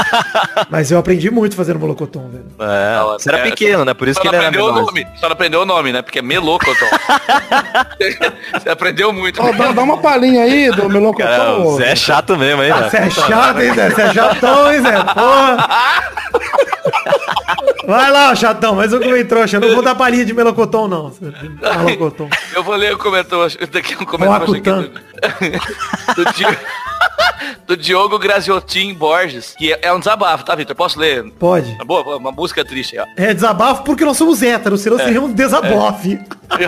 mas eu aprendi muito fazendo molocotão, velho. É, você era É, pequeno, né? Por isso que ele era aprendeu o menor. nome. Só não aprendeu o nome, né? Porque é Melocoton. você aprendeu muito. Ó, dá, dá uma palhinha aí do Cara, o Zé é chato mesmo, hein, Você velho? é chato, hein, Zé? Você é chatão, hein, Zé? Porra. Vai lá, chatão, mas eu comi trouxa. Eu não vou dar palhinha de melocotão, não. Melocotão. Eu vou ler o comentário. Daqui um comentário aqui do, do, Di- do Diogo Graziotin Borges, que é, é um desabafo, tá, Vitor? Posso ler? Pode. Uma boa, uma música triste aí, ó. É desabafo porque nós somos héteros, senão seria um desabofe.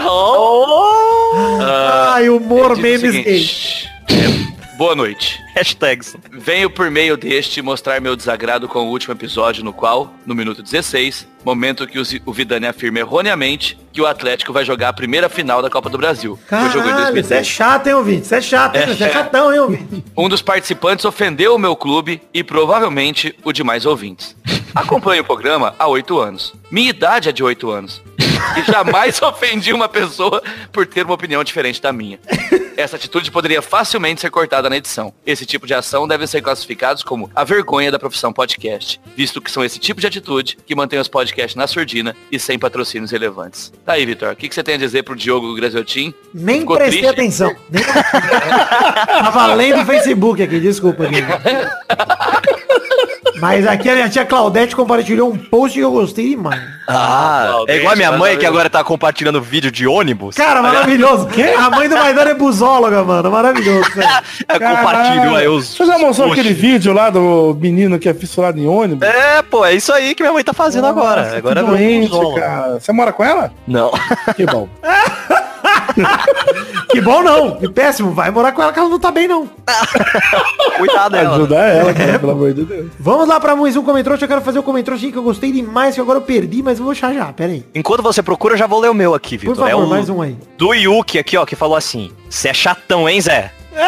Ai, humor, Diz o memes seguinte, é, boa noite. Hashtags. Venho por meio deste mostrar meu desagrado com o último episódio no qual, no minuto 16, momento que o Vidani afirma erroneamente que o Atlético vai jogar a primeira final da Copa do Brasil. Caralho, você é 2010. chato, hein, ouvinte? Você é chato, hein? Você é chatão, hein, ouvinte? Um dos participantes ofendeu o meu clube e provavelmente o de mais ouvintes. Acompanho o programa há oito anos. Minha idade é de oito anos. E jamais ofendi uma pessoa por ter uma opinião diferente da minha. Essa atitude poderia facilmente ser cortada na edição. Esse tipo de ação deve ser classificados como a vergonha da profissão podcast, visto que são esse tipo de atitude que mantém os podcasts na surdina e sem patrocínios relevantes. Tá aí, Vitor, o que, que você tem a dizer pro Diogo Graziotin? Nem Ficou prestei triste? atenção. Nem... Tava lendo o Facebook aqui, desculpa. Mas aqui a minha tia Claudete compartilhou um post que eu gostei demais. Ah, Claudete, é igual a minha mãe que agora tá compartilhando vídeo de ônibus. Cara, maravilhoso. A mãe do Maidana é busóloga, mano. Maravilhoso. cara. É, compartilhou aí os. Você já mostrou os aquele vídeo lá do menino que é fissurado em ônibus? É, pô, é isso aí que minha mãe tá fazendo agora. Nossa, Agora que é doente, busóloga. cara. Você mora com ela? Não. Que bom. Que bom não. Que péssimo. Vai morar com ela que ela não tá bem, não. Cuidado dela. Ajuda ela, cara, pelo amor de Deus. Vamos lá pra mais um comentário. Eu quero fazer o comentário que eu gostei demais, que agora eu perdi, mas eu vou achar já. Pera aí. Enquanto você procura, eu já vou ler o meu aqui, Por Vitor. É favor, o mais um aí. do Yuki aqui, ó, que falou assim: Você é chatão, hein, Zé?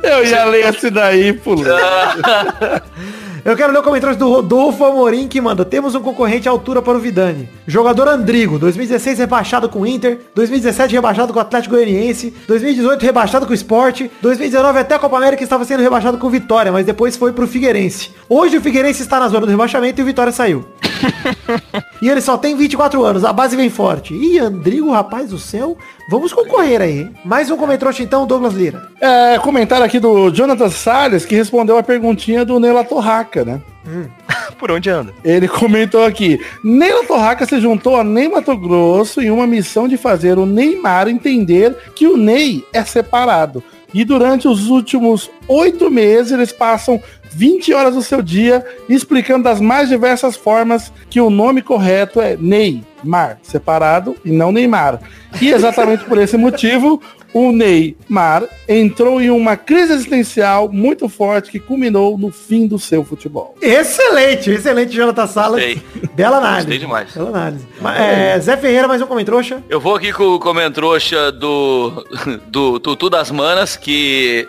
Eu ia ler esse daí, pulando. Eu quero ler o comentário do Rodolfo Amorim que manda. Temos um concorrente à altura para o Vidani. Jogador Andrigo, 2016 rebaixado com o Inter, 2017 rebaixado com o Atlético Goianiense, 2018 rebaixado com o Sport, 2019 até a Copa América estava sendo rebaixado com o Vitória, mas depois foi pro Figueirense. Hoje o Figueirense está na zona do rebaixamento e o Vitória saiu. e ele só tem 24 anos, a base vem forte. Ih, Andrigo, rapaz do céu, vamos concorrer aí. Mais um comentário então, Douglas Lira. É, comentário aqui do Jonathan Salles, que respondeu a perguntinha do Neila Torraca, né? Por onde anda? Ele comentou aqui, Neila Torraca se juntou a Ney Mato Grosso em uma missão de fazer o Neymar entender que o Ney é separado. E durante os últimos oito meses eles passam 20 horas do seu dia explicando das mais diversas formas que o nome correto é Neymar, separado e não Neymar. E exatamente por esse motivo, o Neymar entrou em uma crise existencial muito forte que culminou no fim do seu futebol. Excelente, excelente, Jonathan Salas. Gostei. Bela análise. Gostei demais. Bela análise. É, Zé Ferreira, mais um comentrouxa. Eu vou aqui com o comentrouxa do, do Tutu das Manas, que,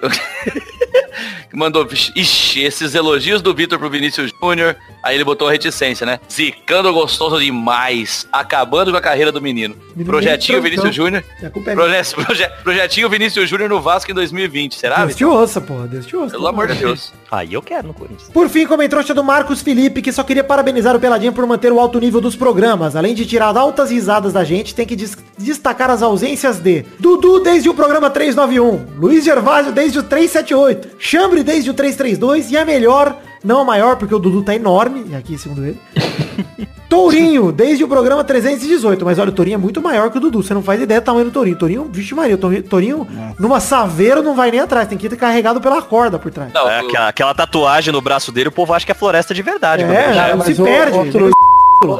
que mandou, ixi, esses elogios do Vitor pro Vinícius Júnior, aí ele botou reticência, né? Zicando gostoso demais, acabando com a carreira do menino. Menino Projetinho Vinícius Júnior, é minha. proje- proje- projetinho Vinícius Júnior no Vasco em 2020, será, Deus Vitor? te ouça, porra. Deus te ouça. Pelo amor de Deus. Aí eu quero no Corinthians. Por fim, comentrouxa do Marcos Felipe, que só queria parabenizar o Peladinho por manter o alto nível dos programas. Além de tirar altas risadas da gente, tem que des- destacar as ausências de Dudu desde o programa 391, Luiz Gervásio desde o 378, Chambre desde o 332 e a melhor, não a maior, porque o Dudu tá enorme, e aqui segundo ele. Tourinho, desde o programa 318. Mas olha, o Tourinho é muito maior que o Dudu. Você não faz ideia do tamanho do Tourinho. Tourinho, vixe Maria, o Tourinho, Tourinho numa saveira não vai nem atrás. Tem que ir carregado pela corda por trás. Não, É, o- aquela, aquela tatuagem no braço dele, o povo acha que é floresta de verdade. É, já mas se o- perde. outro-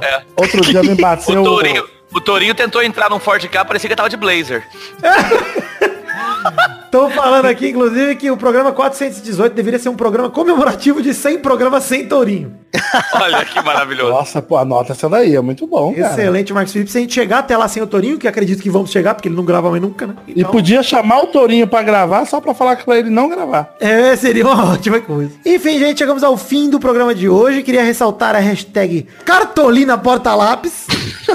é. Outro dia me O bateu. Tourinho, o Tourinho tentou entrar num Ford K, parecia que tava de blazer. Estão falando aqui, inclusive, que o programa 418 deveria ser um programa comemorativo de 100 programas sem Tourinho. Olha que maravilhoso. Nossa, pô, anota essa daí, é muito bom, cara. Excelente, Marcos Felipe. Se a gente chegar até lá sem o Tourinho, que acredito que vamos chegar, porque ele não grava mais nunca, né? E podia chamar o Tourinho pra gravar só pra falar pra ele não gravar. É, seria uma ótima coisa. Enfim, gente, chegamos ao fim do programa de hoje. Queria ressaltar a hashtag Cartolina Porta Lápis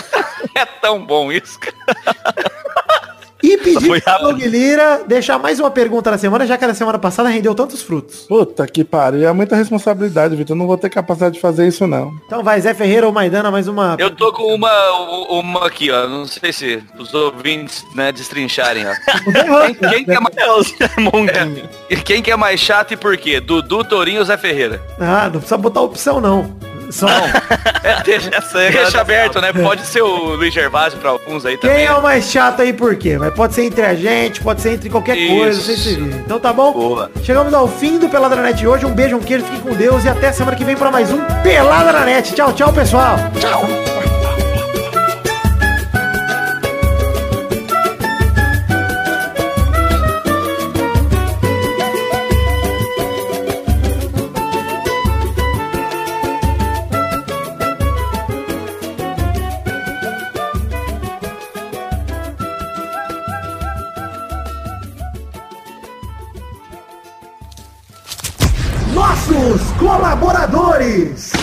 É tão bom isso. cara. e pedir pro. Doug Lira deixar mais uma pergunta na semana, já que a semana passada rendeu tantos frutos. Puta que pariu, é muita responsabilidade, Vitor. Eu não vou ter capacidade de fazer isso, não. Então vai, Zé Ferreira ou Maidana, mais uma. Eu tô com uma, uma aqui, ó. Não sei se os ouvintes, né, destrincharem, ó. Quem, quem que é mais, É, quem que é mais chato e por quê? Dudu, Tourinho ou Zé Ferreira? Ah, não precisa botar opção, não. Só... É, deixa, Essa deixa aberto, né? Pode ser o Luiz Gervásio pra alguns aí Quem também. é o mais chato aí por quê? Mas pode ser entre a gente, pode ser entre qualquer Isso. coisa, vocês se viram. Então tá bom? Boa. Chegamos ao fim do Pelada na Net de hoje. Um beijo, um queijo, fiquem com Deus e até semana que vem para mais um Pelada na Net. Tchau, tchau, pessoal. Tchau. Colaboradores.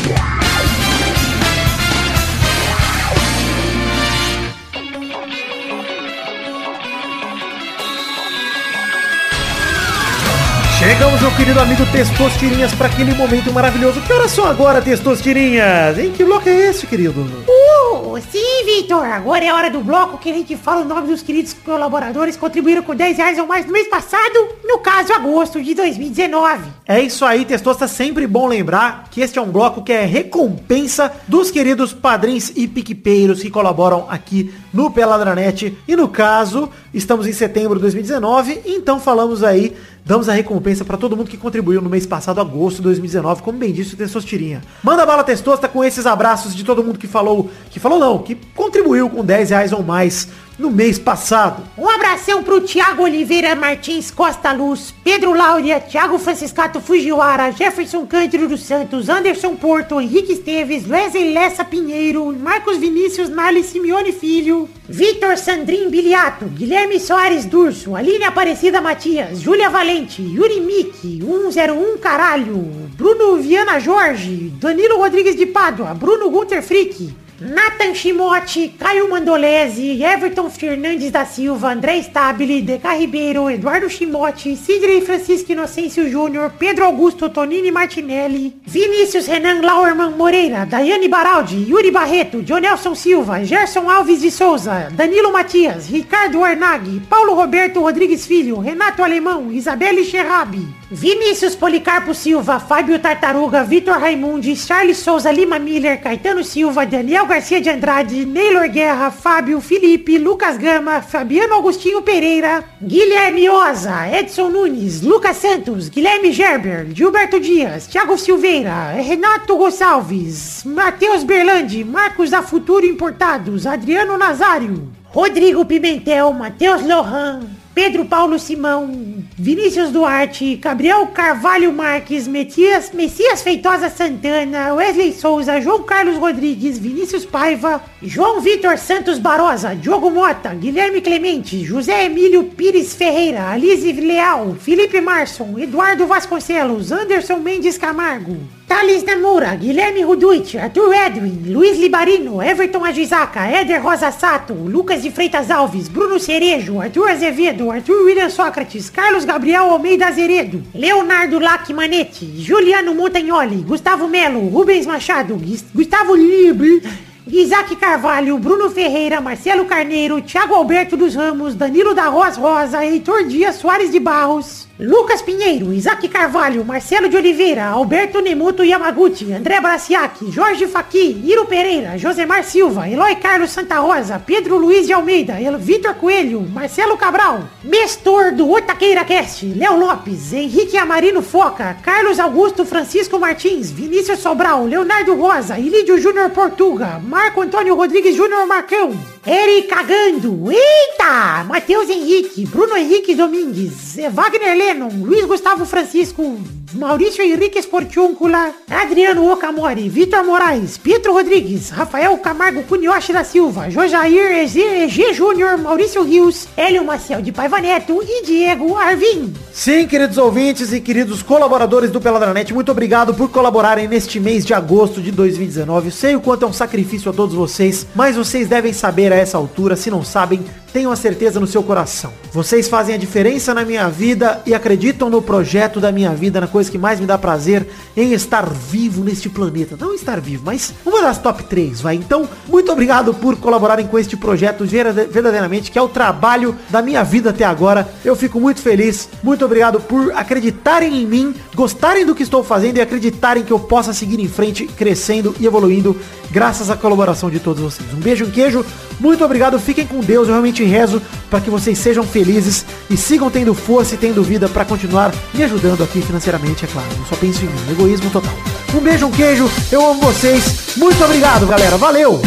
Chegamos, meu querido amigo Testostirinhas, para aquele momento maravilhoso. Que horas são agora, Testostirinhas? Em que bloco é esse, querido? Uh, sim, Vitor. Agora é hora do bloco que a gente fala o nome dos queridos colaboradores que contribuíram com 10 reais ou mais no mês passado, no caso, agosto de 2019. É isso aí, Testosta. Sempre bom lembrar que este é um bloco que é recompensa dos queridos padrinhos e piquepeiros que colaboram aqui no Peladranet. E no caso, estamos em setembro de 2019, então falamos aí, damos a recompensa para todo mundo que contribuiu no mês passado, agosto de 2019, como bem disse o Testostirinha. Manda bala, Testosta, com esses abraços de todo mundo que falou, que falou não, que contribuiu com 10 reais ou mais no mês passado. Um abração pro Thiago Oliveira Martins Costa Luz, Pedro Láudia, Thiago Franciscato Fujiwara, Jefferson Cândido dos Santos, Anderson Porto, Henrique Esteves, Wesley Lessa Pinheiro, Marcos Vinícius Nali Simeone Filho, Vitor Sandrin Biliato, Guilherme Soares Durso, Aline Aparecida Matias, Júlia Valente, Yuri Miki, 101 Caralho, Bruno Viana Jorge, Danilo Rodrigues de Pádua, Bruno Gunter Frick, Nathan Shimote, Caio Mandolese, Everton Fernandes da Silva, André Stabile, Deca Ribeiro, Eduardo Shimote, Sidney Francisco Inocêncio Júnior, Pedro Augusto Tonini Martinelli, Vinícius Renan Lauerman Moreira, Daiane Baraldi, Yuri Barreto, Jonelson Silva, Gerson Alves de Souza, Danilo Matias, Ricardo Arnag, Paulo Roberto Rodrigues Filho, Renato Alemão, Isabelle Xerrabi, Vinícius Policarpo Silva, Fábio Tartaruga, Vitor Raimundi, Charles Souza Lima Miller, Caetano Silva, Daniel Garcia de Andrade, Neylor Guerra, Fábio Felipe, Lucas Gama, Fabiano Agostinho Pereira, Guilherme Oza, Edson Nunes, Lucas Santos, Guilherme Gerber, Gilberto Dias, Thiago Silveira, Renato Gonçalves, Matheus Berlandi, Marcos da Futuro Importados, Adriano Nazário, Rodrigo Pimentel, Matheus Lohan, Pedro Paulo Simão, Vinícius Duarte, Gabriel Carvalho Marques, Messias, Messias Feitosa Santana, Wesley Souza, João Carlos Rodrigues, Vinícius Paiva, João Vitor Santos Barosa, Diogo Mota, Guilherme Clemente, José Emílio Pires Ferreira, Alice Leal, Felipe Marson, Eduardo Vasconcelos, Anderson Mendes Camargo, Thales Namura, Guilherme Ruduit, Arthur Edwin, Luiz Libarino, Everton Agisaca, Éder Rosa Sato, Lucas de Freitas Alves, Bruno Cerejo, Arthur Azevedo, Arthur William Sócrates, Carlos Gabriel Almeida Azeredo, Leonardo Lacmanete, Juliano Montagnoli, Gustavo Melo, Rubens Machado, Gustavo Libre, Isaac Carvalho, Bruno Ferreira, Marcelo Carneiro, Thiago Alberto dos Ramos, Danilo da Roas Rosa, Heitor Dias Soares de Barros, Lucas Pinheiro, Isaac Carvalho, Marcelo de Oliveira, Alberto Nemoto Yamaguchi, André Braciac, Jorge Faqui, Iro Pereira, Josemar Silva, Eloy Carlos Santa Rosa, Pedro Luiz de Almeida, Vitor Coelho, Marcelo Cabral, Mestor do Otaqueira Cast, Léo Lopes, Henrique Amarino Foca, Carlos Augusto Francisco Martins, Vinícius Sobral, Leonardo Rosa, Ilídio Júnior Portuga, Marco Antônio Rodrigues Júnior Marcão, Eric Cagando, eita, Matheus Henrique, Bruno Henrique Domingues, Wagner Lennon, Luiz Gustavo Francisco, Maurício Henrique Esportiúncula, Adriano Okamori, Vitor Moraes, Pietro Rodrigues, Rafael Camargo Cunioche da Silva, Jojair EG, Júnior, Maurício Rios, Hélio Maciel de Paiva Neto e Diego Arvim. Sim, queridos ouvintes e queridos colaboradores do Peladranet, muito obrigado por colaborarem neste mês de agosto de 2019. Eu sei o quanto é um sacrifício a todos vocês, mas vocês devem saber a essa altura, se não sabem, tenham a certeza no seu coração. Vocês fazem a diferença na minha vida e acreditam no projeto da minha vida, na coisa que mais me dá prazer em estar vivo neste planeta. Não estar vivo, mas uma das top 3, vai. Então, muito obrigado por colaborarem com este projeto verda- verdadeiramente, que é o trabalho da minha vida até agora. Eu fico muito feliz. Muito obrigado por acreditarem em mim, gostarem do que estou fazendo e acreditarem que eu possa seguir em frente, crescendo e evoluindo graças à colaboração de todos vocês. Um beijo, um queijo. Muito obrigado. Fiquem com Deus. Eu realmente rezo para que vocês sejam felizes e sigam tendo força e tendo vida para continuar me ajudando aqui financeiramente, é claro. Eu só penso em mim. Egoísmo total. Um beijo, um queijo. Eu amo vocês. Muito obrigado, galera. Valeu!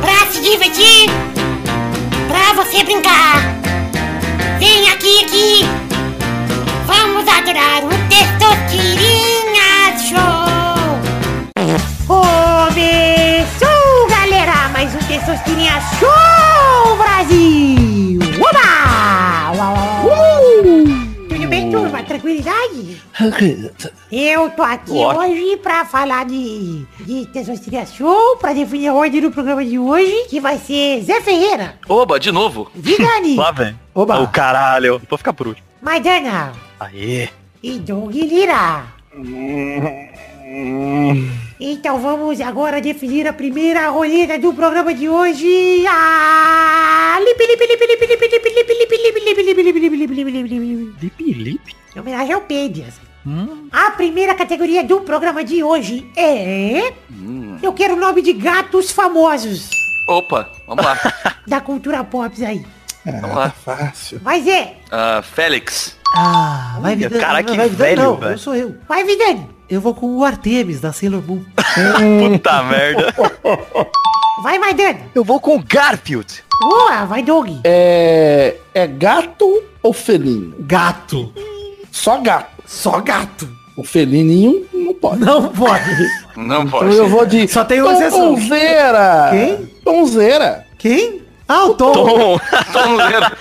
Pra se divertir, pra você brincar. Vem aqui, aqui. Vamos adorar o Testosterinha Show. Começou, Testosterinha Show Brasil! Oba! Uau. Tudo bem, turma? Tranquilidade? Eu tô aqui Ótimo. hoje pra falar de, de Testosterinha Show, pra definir a ordem do programa de hoje, que vai ser Zé Ferreira, Oba, de novo. Vidani, Lá vem. Oba! O caralho. Vou ficar por último. Maidana Aê. e Doug Lira. Então vamos agora definir a primeira roleta do programa de hoje. Ah, lipi, lipi, lipi, lipi, lipi, lipi, lipi, lipi, lipi, lipi, lipi, lipi, lipi. Lipe, lipe. Em homenagem ao Pedias. A primeira categoria do programa de hoje é... Eu quero o nome de gatos famosos Opa, vamos lá. da cultura pop aí. Vamos lá. Fácil. Zé, Ah, Félix. Ah, vai Vidani. cara, não, que vai velho, não, velho. eu sou eu. vai Vidani, Eu vou com o Artemis da Sailor Moon. Puta merda. vai Maidana. Eu vou com o Garfield. Boa, vai Doug. É, é gato ou felino? Gato. Só gato. Só gato. O felininho não pode. Não pode. Não Então pode. eu vou de Só tem uma exceção. Tonzeira. Quem? Tonzeira. Quem? Ah, o Tom. Tom. Tonzeira.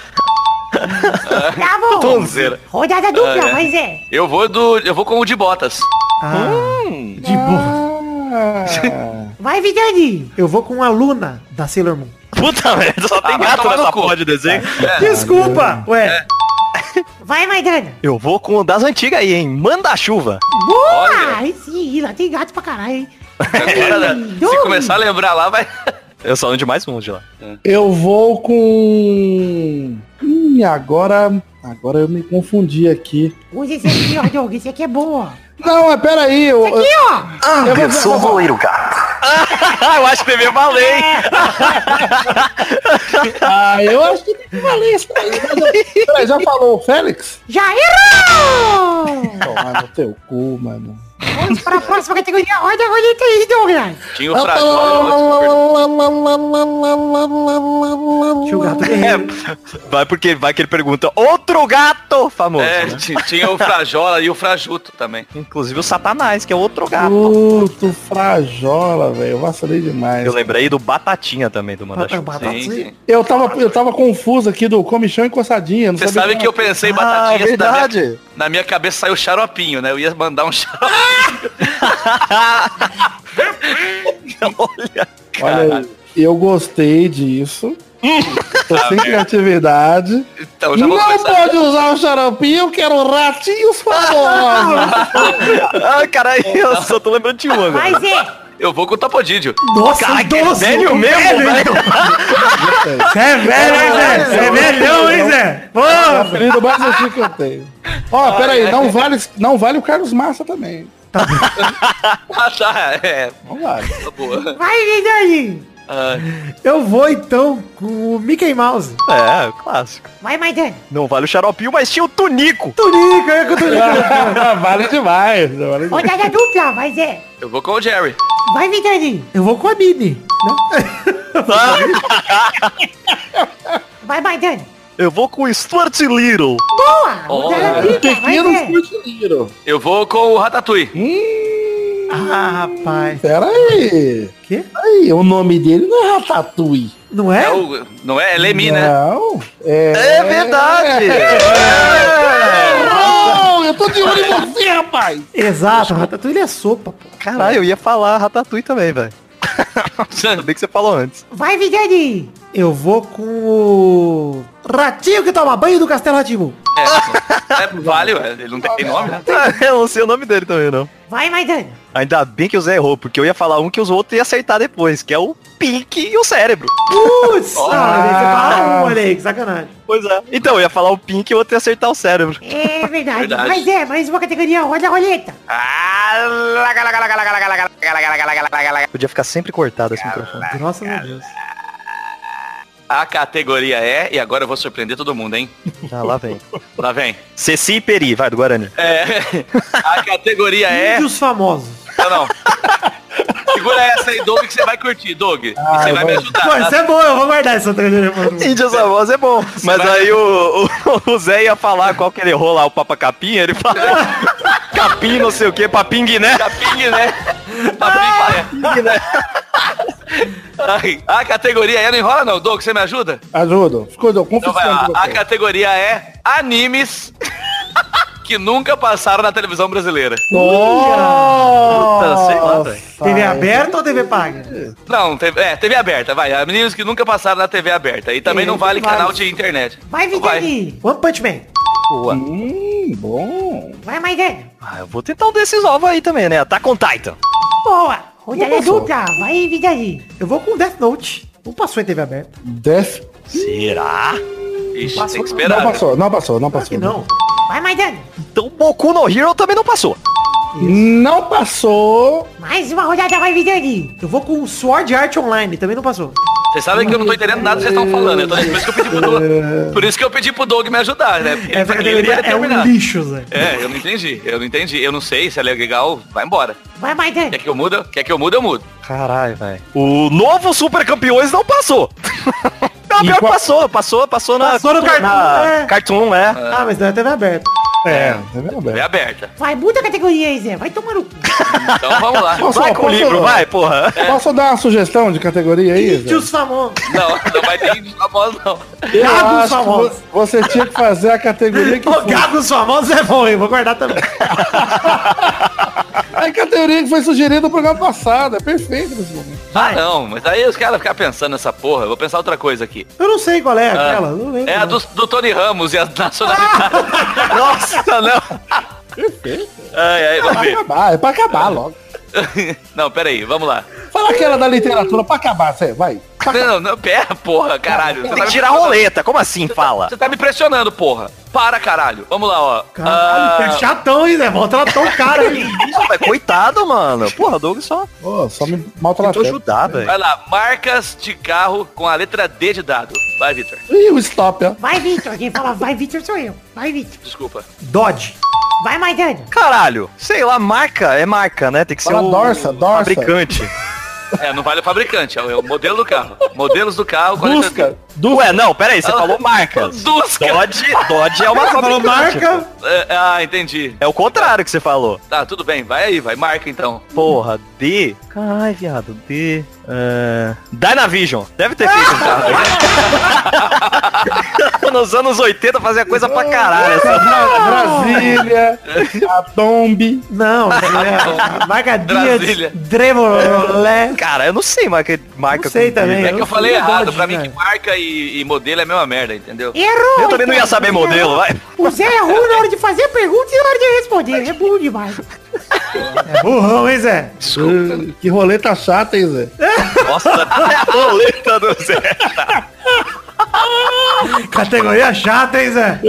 Tá bom. Tonzeira. Rodada dupla, Ah, é. vai Zé. Eu vou do. Eu vou com o de botas. Ah, de boa. Ah, Vai Vidani. Eu vou com a Luna da Sailor Moon. Puta merda, só tem Ah, gato nessa porra de desenho. Desculpa. Ué. Vai Maidana. Eu vou com o das antigas aí, hein? Manda chuva. Boa! Olha. Aí sim, lá tem gato pra caralho, hein? Agora, se começar a lembrar lá, vai. Eu sou um de mais um de lá. eu vou com. Hum, agora. Agora eu me confundi aqui. Usa esse aqui, ó, Doug. Esse aqui é bom, ó. Não, mas peraí. Eu, eu, Aqui, ó. eu vou- voeiro gato. eu acho que devia valer, hein? Ah, eu acho que que valer isso aí. Eu- já falou o Félix? Já errou! Tomar no teu cu, mano. Vamos para a próxima categoria. Roda a roleta aí, Douglas. Tinha o Frajola o outro Tinha o gato É, vai porque vai que ele pergunta outro gato famoso. É, né? ti- tinha o Frajola e o Frajuto também. Inclusive o Satanás, que é outro gato. Puto frajola, velho. Eu vacilei demais. Eu lembrei do Batatinha também, do Manda Chuva. Batata- Sim, sim. Eu tava, eu tava confuso aqui do comichão e coçadinha. Você sabe que eu pensei em Ah, batatinhas na minha, verdade. Na minha cabeça saiu xaropinho, né? Eu ia mandar um xaropinho. Olha. Olha aí, eu gostei disso. Tô sem criatividade. Então já vou Não começar. pode usar o xaropinho, eu quero ratinhos famosos. Ah, cara, eu só tô lembrando de um agora. Vai, Zé. Eu vou com o Topodídio. Nossa, Cara, que doce, velho o mesmo, velho. Você é velho, hein, Zé? Você é velhão, hein, Zé? É o Porra! apelido mais antigo que eu tenho. Ó, pera aí, não vale, não vale o Carlos Massa também. Ah, tá. É. Não vale. tá boa. Vai, Vidani. Eu vou então com o Mickey Mouse. É, clássico. Vai, Maidana. Não vale o xaropinho, mas tinha o Tunico. Tunico, é que eu tô vale demais. Vale demais. Rodada dupla. Vai, Zé. eu vou com o Jerry. Vai, Vidani. Eu vou com a Mini. Vai, Maidana. Eu vou com o Stuart Little. Boa. Vai, Pequeno Zé. curtileiro. Eu vou com o Ratatouille. Ah, rapaz. Pera aí. Quê? Aí, o nome dele não é Ratatouille. Não é? É o, não é? É Lemi, né? Não. É, É verdade. Não, eu tô de olho em você, rapaz. Exato, Ratatouille é sopa, pô. Caralho, eu ia falar Ratatouille também, velho. Ainda bem que você falou antes. Vai, Vidani. Eu vou com o... Ratinho que toma banho do Castelo Ratimbu. É, é, vale, ué. Ele não tem nome, né? eu não sei o nome dele também, não. Vai, Maidana. Ainda bem que o Zé errou, porque eu ia falar um que os outros iam acertar depois, que é o Pink e o cérebro. Putz! Ah, você fala um, olha aí, que sacanagem. Pois é. Então, eu ia falar o Pink e o outro ia acertar o cérebro. É verdade. Verdade. Vai, Zé. Mais uma categoria. Roda a roleta. Podia ficar sempre cortado esse microfone. Graças a Deus. A categoria é, e agora eu vou surpreender todo mundo, hein? Ah, lá vem. Lá vem. Ceci e Peri, vai, do Guarani. É, a categoria é... Índios famosos. Não, não. Segura essa aí, Doug, que você vai curtir, Doug. E você vai me ajudar. Pô, tá? isso é bom, eu vou guardar essa mim. Índias Famosos é bom. Mas vai- aí o, o, o Zé ia falar qual que ele errou lá, o Papa Capinha, ele fala capim não sei o que, papingue, né? Capingue, né? Né? Ai, A categoria é, não enrola não, Doug, você me ajuda? Ajuda. Ficou Então a, a você. categoria é animes que nunca passaram na televisão brasileira. Puta, sei lá, velho. TV aberta ou TV paga? Não, TV, é, TV aberta, vai. Animes que nunca passaram na TV aberta. E também É, não vale vale. canal de internet. Vai, Vidani. One Punch Man. Boa. Hum, bom. Vai, Maidana. Ah, eu vou tentar um desses ovos aí também, né? Tá com Titan. Boa. Rodada passou. dupla. Vai, Vidani. Eu vou com Death Note. Não passou em TV aberta. Death. Será? Ixi, Passou, tem que Não esperar. né? passou, não passou, não passou. que não. Vai, Maidana. Então Boku no Hero também não passou. Não passou. Mais uma rodada. Vai, Vidani. Eu vou com Sword Art Online. Também não passou. Vocês sabem que eu não tô entendendo nada que vocês estão falando. Então, por, isso que eu pedi pro Doug, por isso que eu pedi pro Doug me ajudar, né? Porque Essa ele- vai categoria é um lixo, Zé. É, eu não entendi. Eu não entendi. Eu não sei se é legal. Vai embora. Vai, Maidana. Quer que eu mude? Quer que eu mude, eu mudo. Caralho, velho. O novo Super Campeões não passou. Não, pior que qual- passou, passou, passou na... Passou no Cartoon, na é. Cartoon, é. Ah, mas não é TV aberta. É, tá vendo? É aberta. Vai, muda a categoria aí, Zé. Vai tomar no cu. Então vamos lá. Posso, Vai com o posso- livro, vai, porra. Posso dar uma sugestão de categoria aí? Zé? Índios famosos. Não, não vai ter índios famosos, não. Eu Gagos famosos. vo- você tinha que fazer a categoria que foi. Gagos famosos é bom, hein? Vou guardar também. A categoria que foi sugerida no programa passado. É perfeito nesse momento. Ah, não, mas aí os caras ficam pensando nessa porra. Eu vou pensar outra coisa aqui. Eu não sei qual é aquela. Não lembro. É a não. do, do Tony Ramos e as nacionalidades. Nossa, não. Perfeito. Ai, ai, É vamos pra ver. acabar, é pra acabar logo. Não, peraí, vamos lá. Fala aquela da literatura pra acabar, Zé, vai. Não, não, pera, porra, caralho. Você Tem tá que me tirar a roleta, como assim, fala? Você tá me pressionando, porra. Para, caralho. Vamos lá, ó. Caralho, Ah, é chatão, hein? Volta lá tão cara. Isso, coitado, mano. Porra, Doug só Ô, só me maltratando. ajudar, velho. vai lá, marcas de carro com a letra D de dado. Vai, Vitor. Ih, o stop, ó. Vai, Vitor. Quem fala vai, Vitor, sou eu. Vai, Vitor. Desculpa. Dodge. Vai, Maidana. Caralho, sei lá, marca é marca, né? Tem que ser Fala o Dorsa, Dorsa. fabricante. É, não vale o fabricante, é o modelo do carro. Modelos do carro Busca. D. Ué, não, peraí, você falou. Dusca. Dodge, Dodge é uma Você falou marca. É, ah, entendi. É o contrário que você falou. Tá, tudo bem. Vai aí, vai. Marca então. Porra, D. Ai, viado, D. É... Dynavision. Deve ter feito um carro. Nos anos 80 fazia coisa pra caralho. Essa... Bra- Brasília, a Tombi. Não, é, marca Dias. Drevolé. Cara, eu não sei marca, marca Não sei também, velho. É que eu falei errado. Dodge, Pra mim né? que marca e, e, e modelo é a mesma merda, entendeu? Errou! Eu também não ia então. saber modelo, vai. O Zé é ruim na hora de fazer pergunta e na hora de responder. É burro demais. É burrão, hein, Zé? Uh, Que roleta chata, hein, Zé? Nossa, roleta do Zé. Categoria chata, hein, Zé?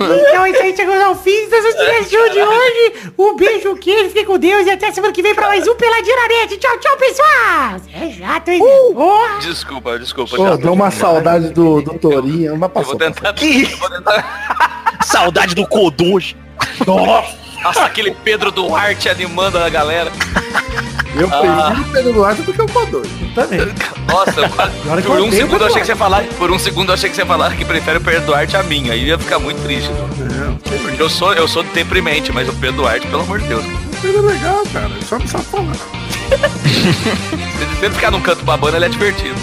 Então é isso aí, chegamos ao fim dessa sugestão de hoje. Um beijo, queijo, fique com Deus e até semana que vem pra mais um Peladinha na Net. Tchau, tchau, pessoal. É chato, hein? Zé? Porra. Desculpa, desculpa. Pô, deu uma saudade do, do Torinho. Mas Eu passou. vou tentar. Que- eu vou tentar- Saudade do Kodoji. Nossa, aquele Pedro Duarte animando a galera. Eu prefiro o Pedro Duarte do que o Codô. Também. Nossa, por eu um segundo eu achei que você ia falar. Por um segundo eu achei que você ia falar que prefere o Pedro Duarte a mim. Aí ia ficar muito triste. Porque eu sou, eu sou deprimente, mas o Pedro Duarte, pelo amor de Deus. Pedro é legal, cara. Só não sabe falar. Se ele ficar num canto babando, ele é divertido.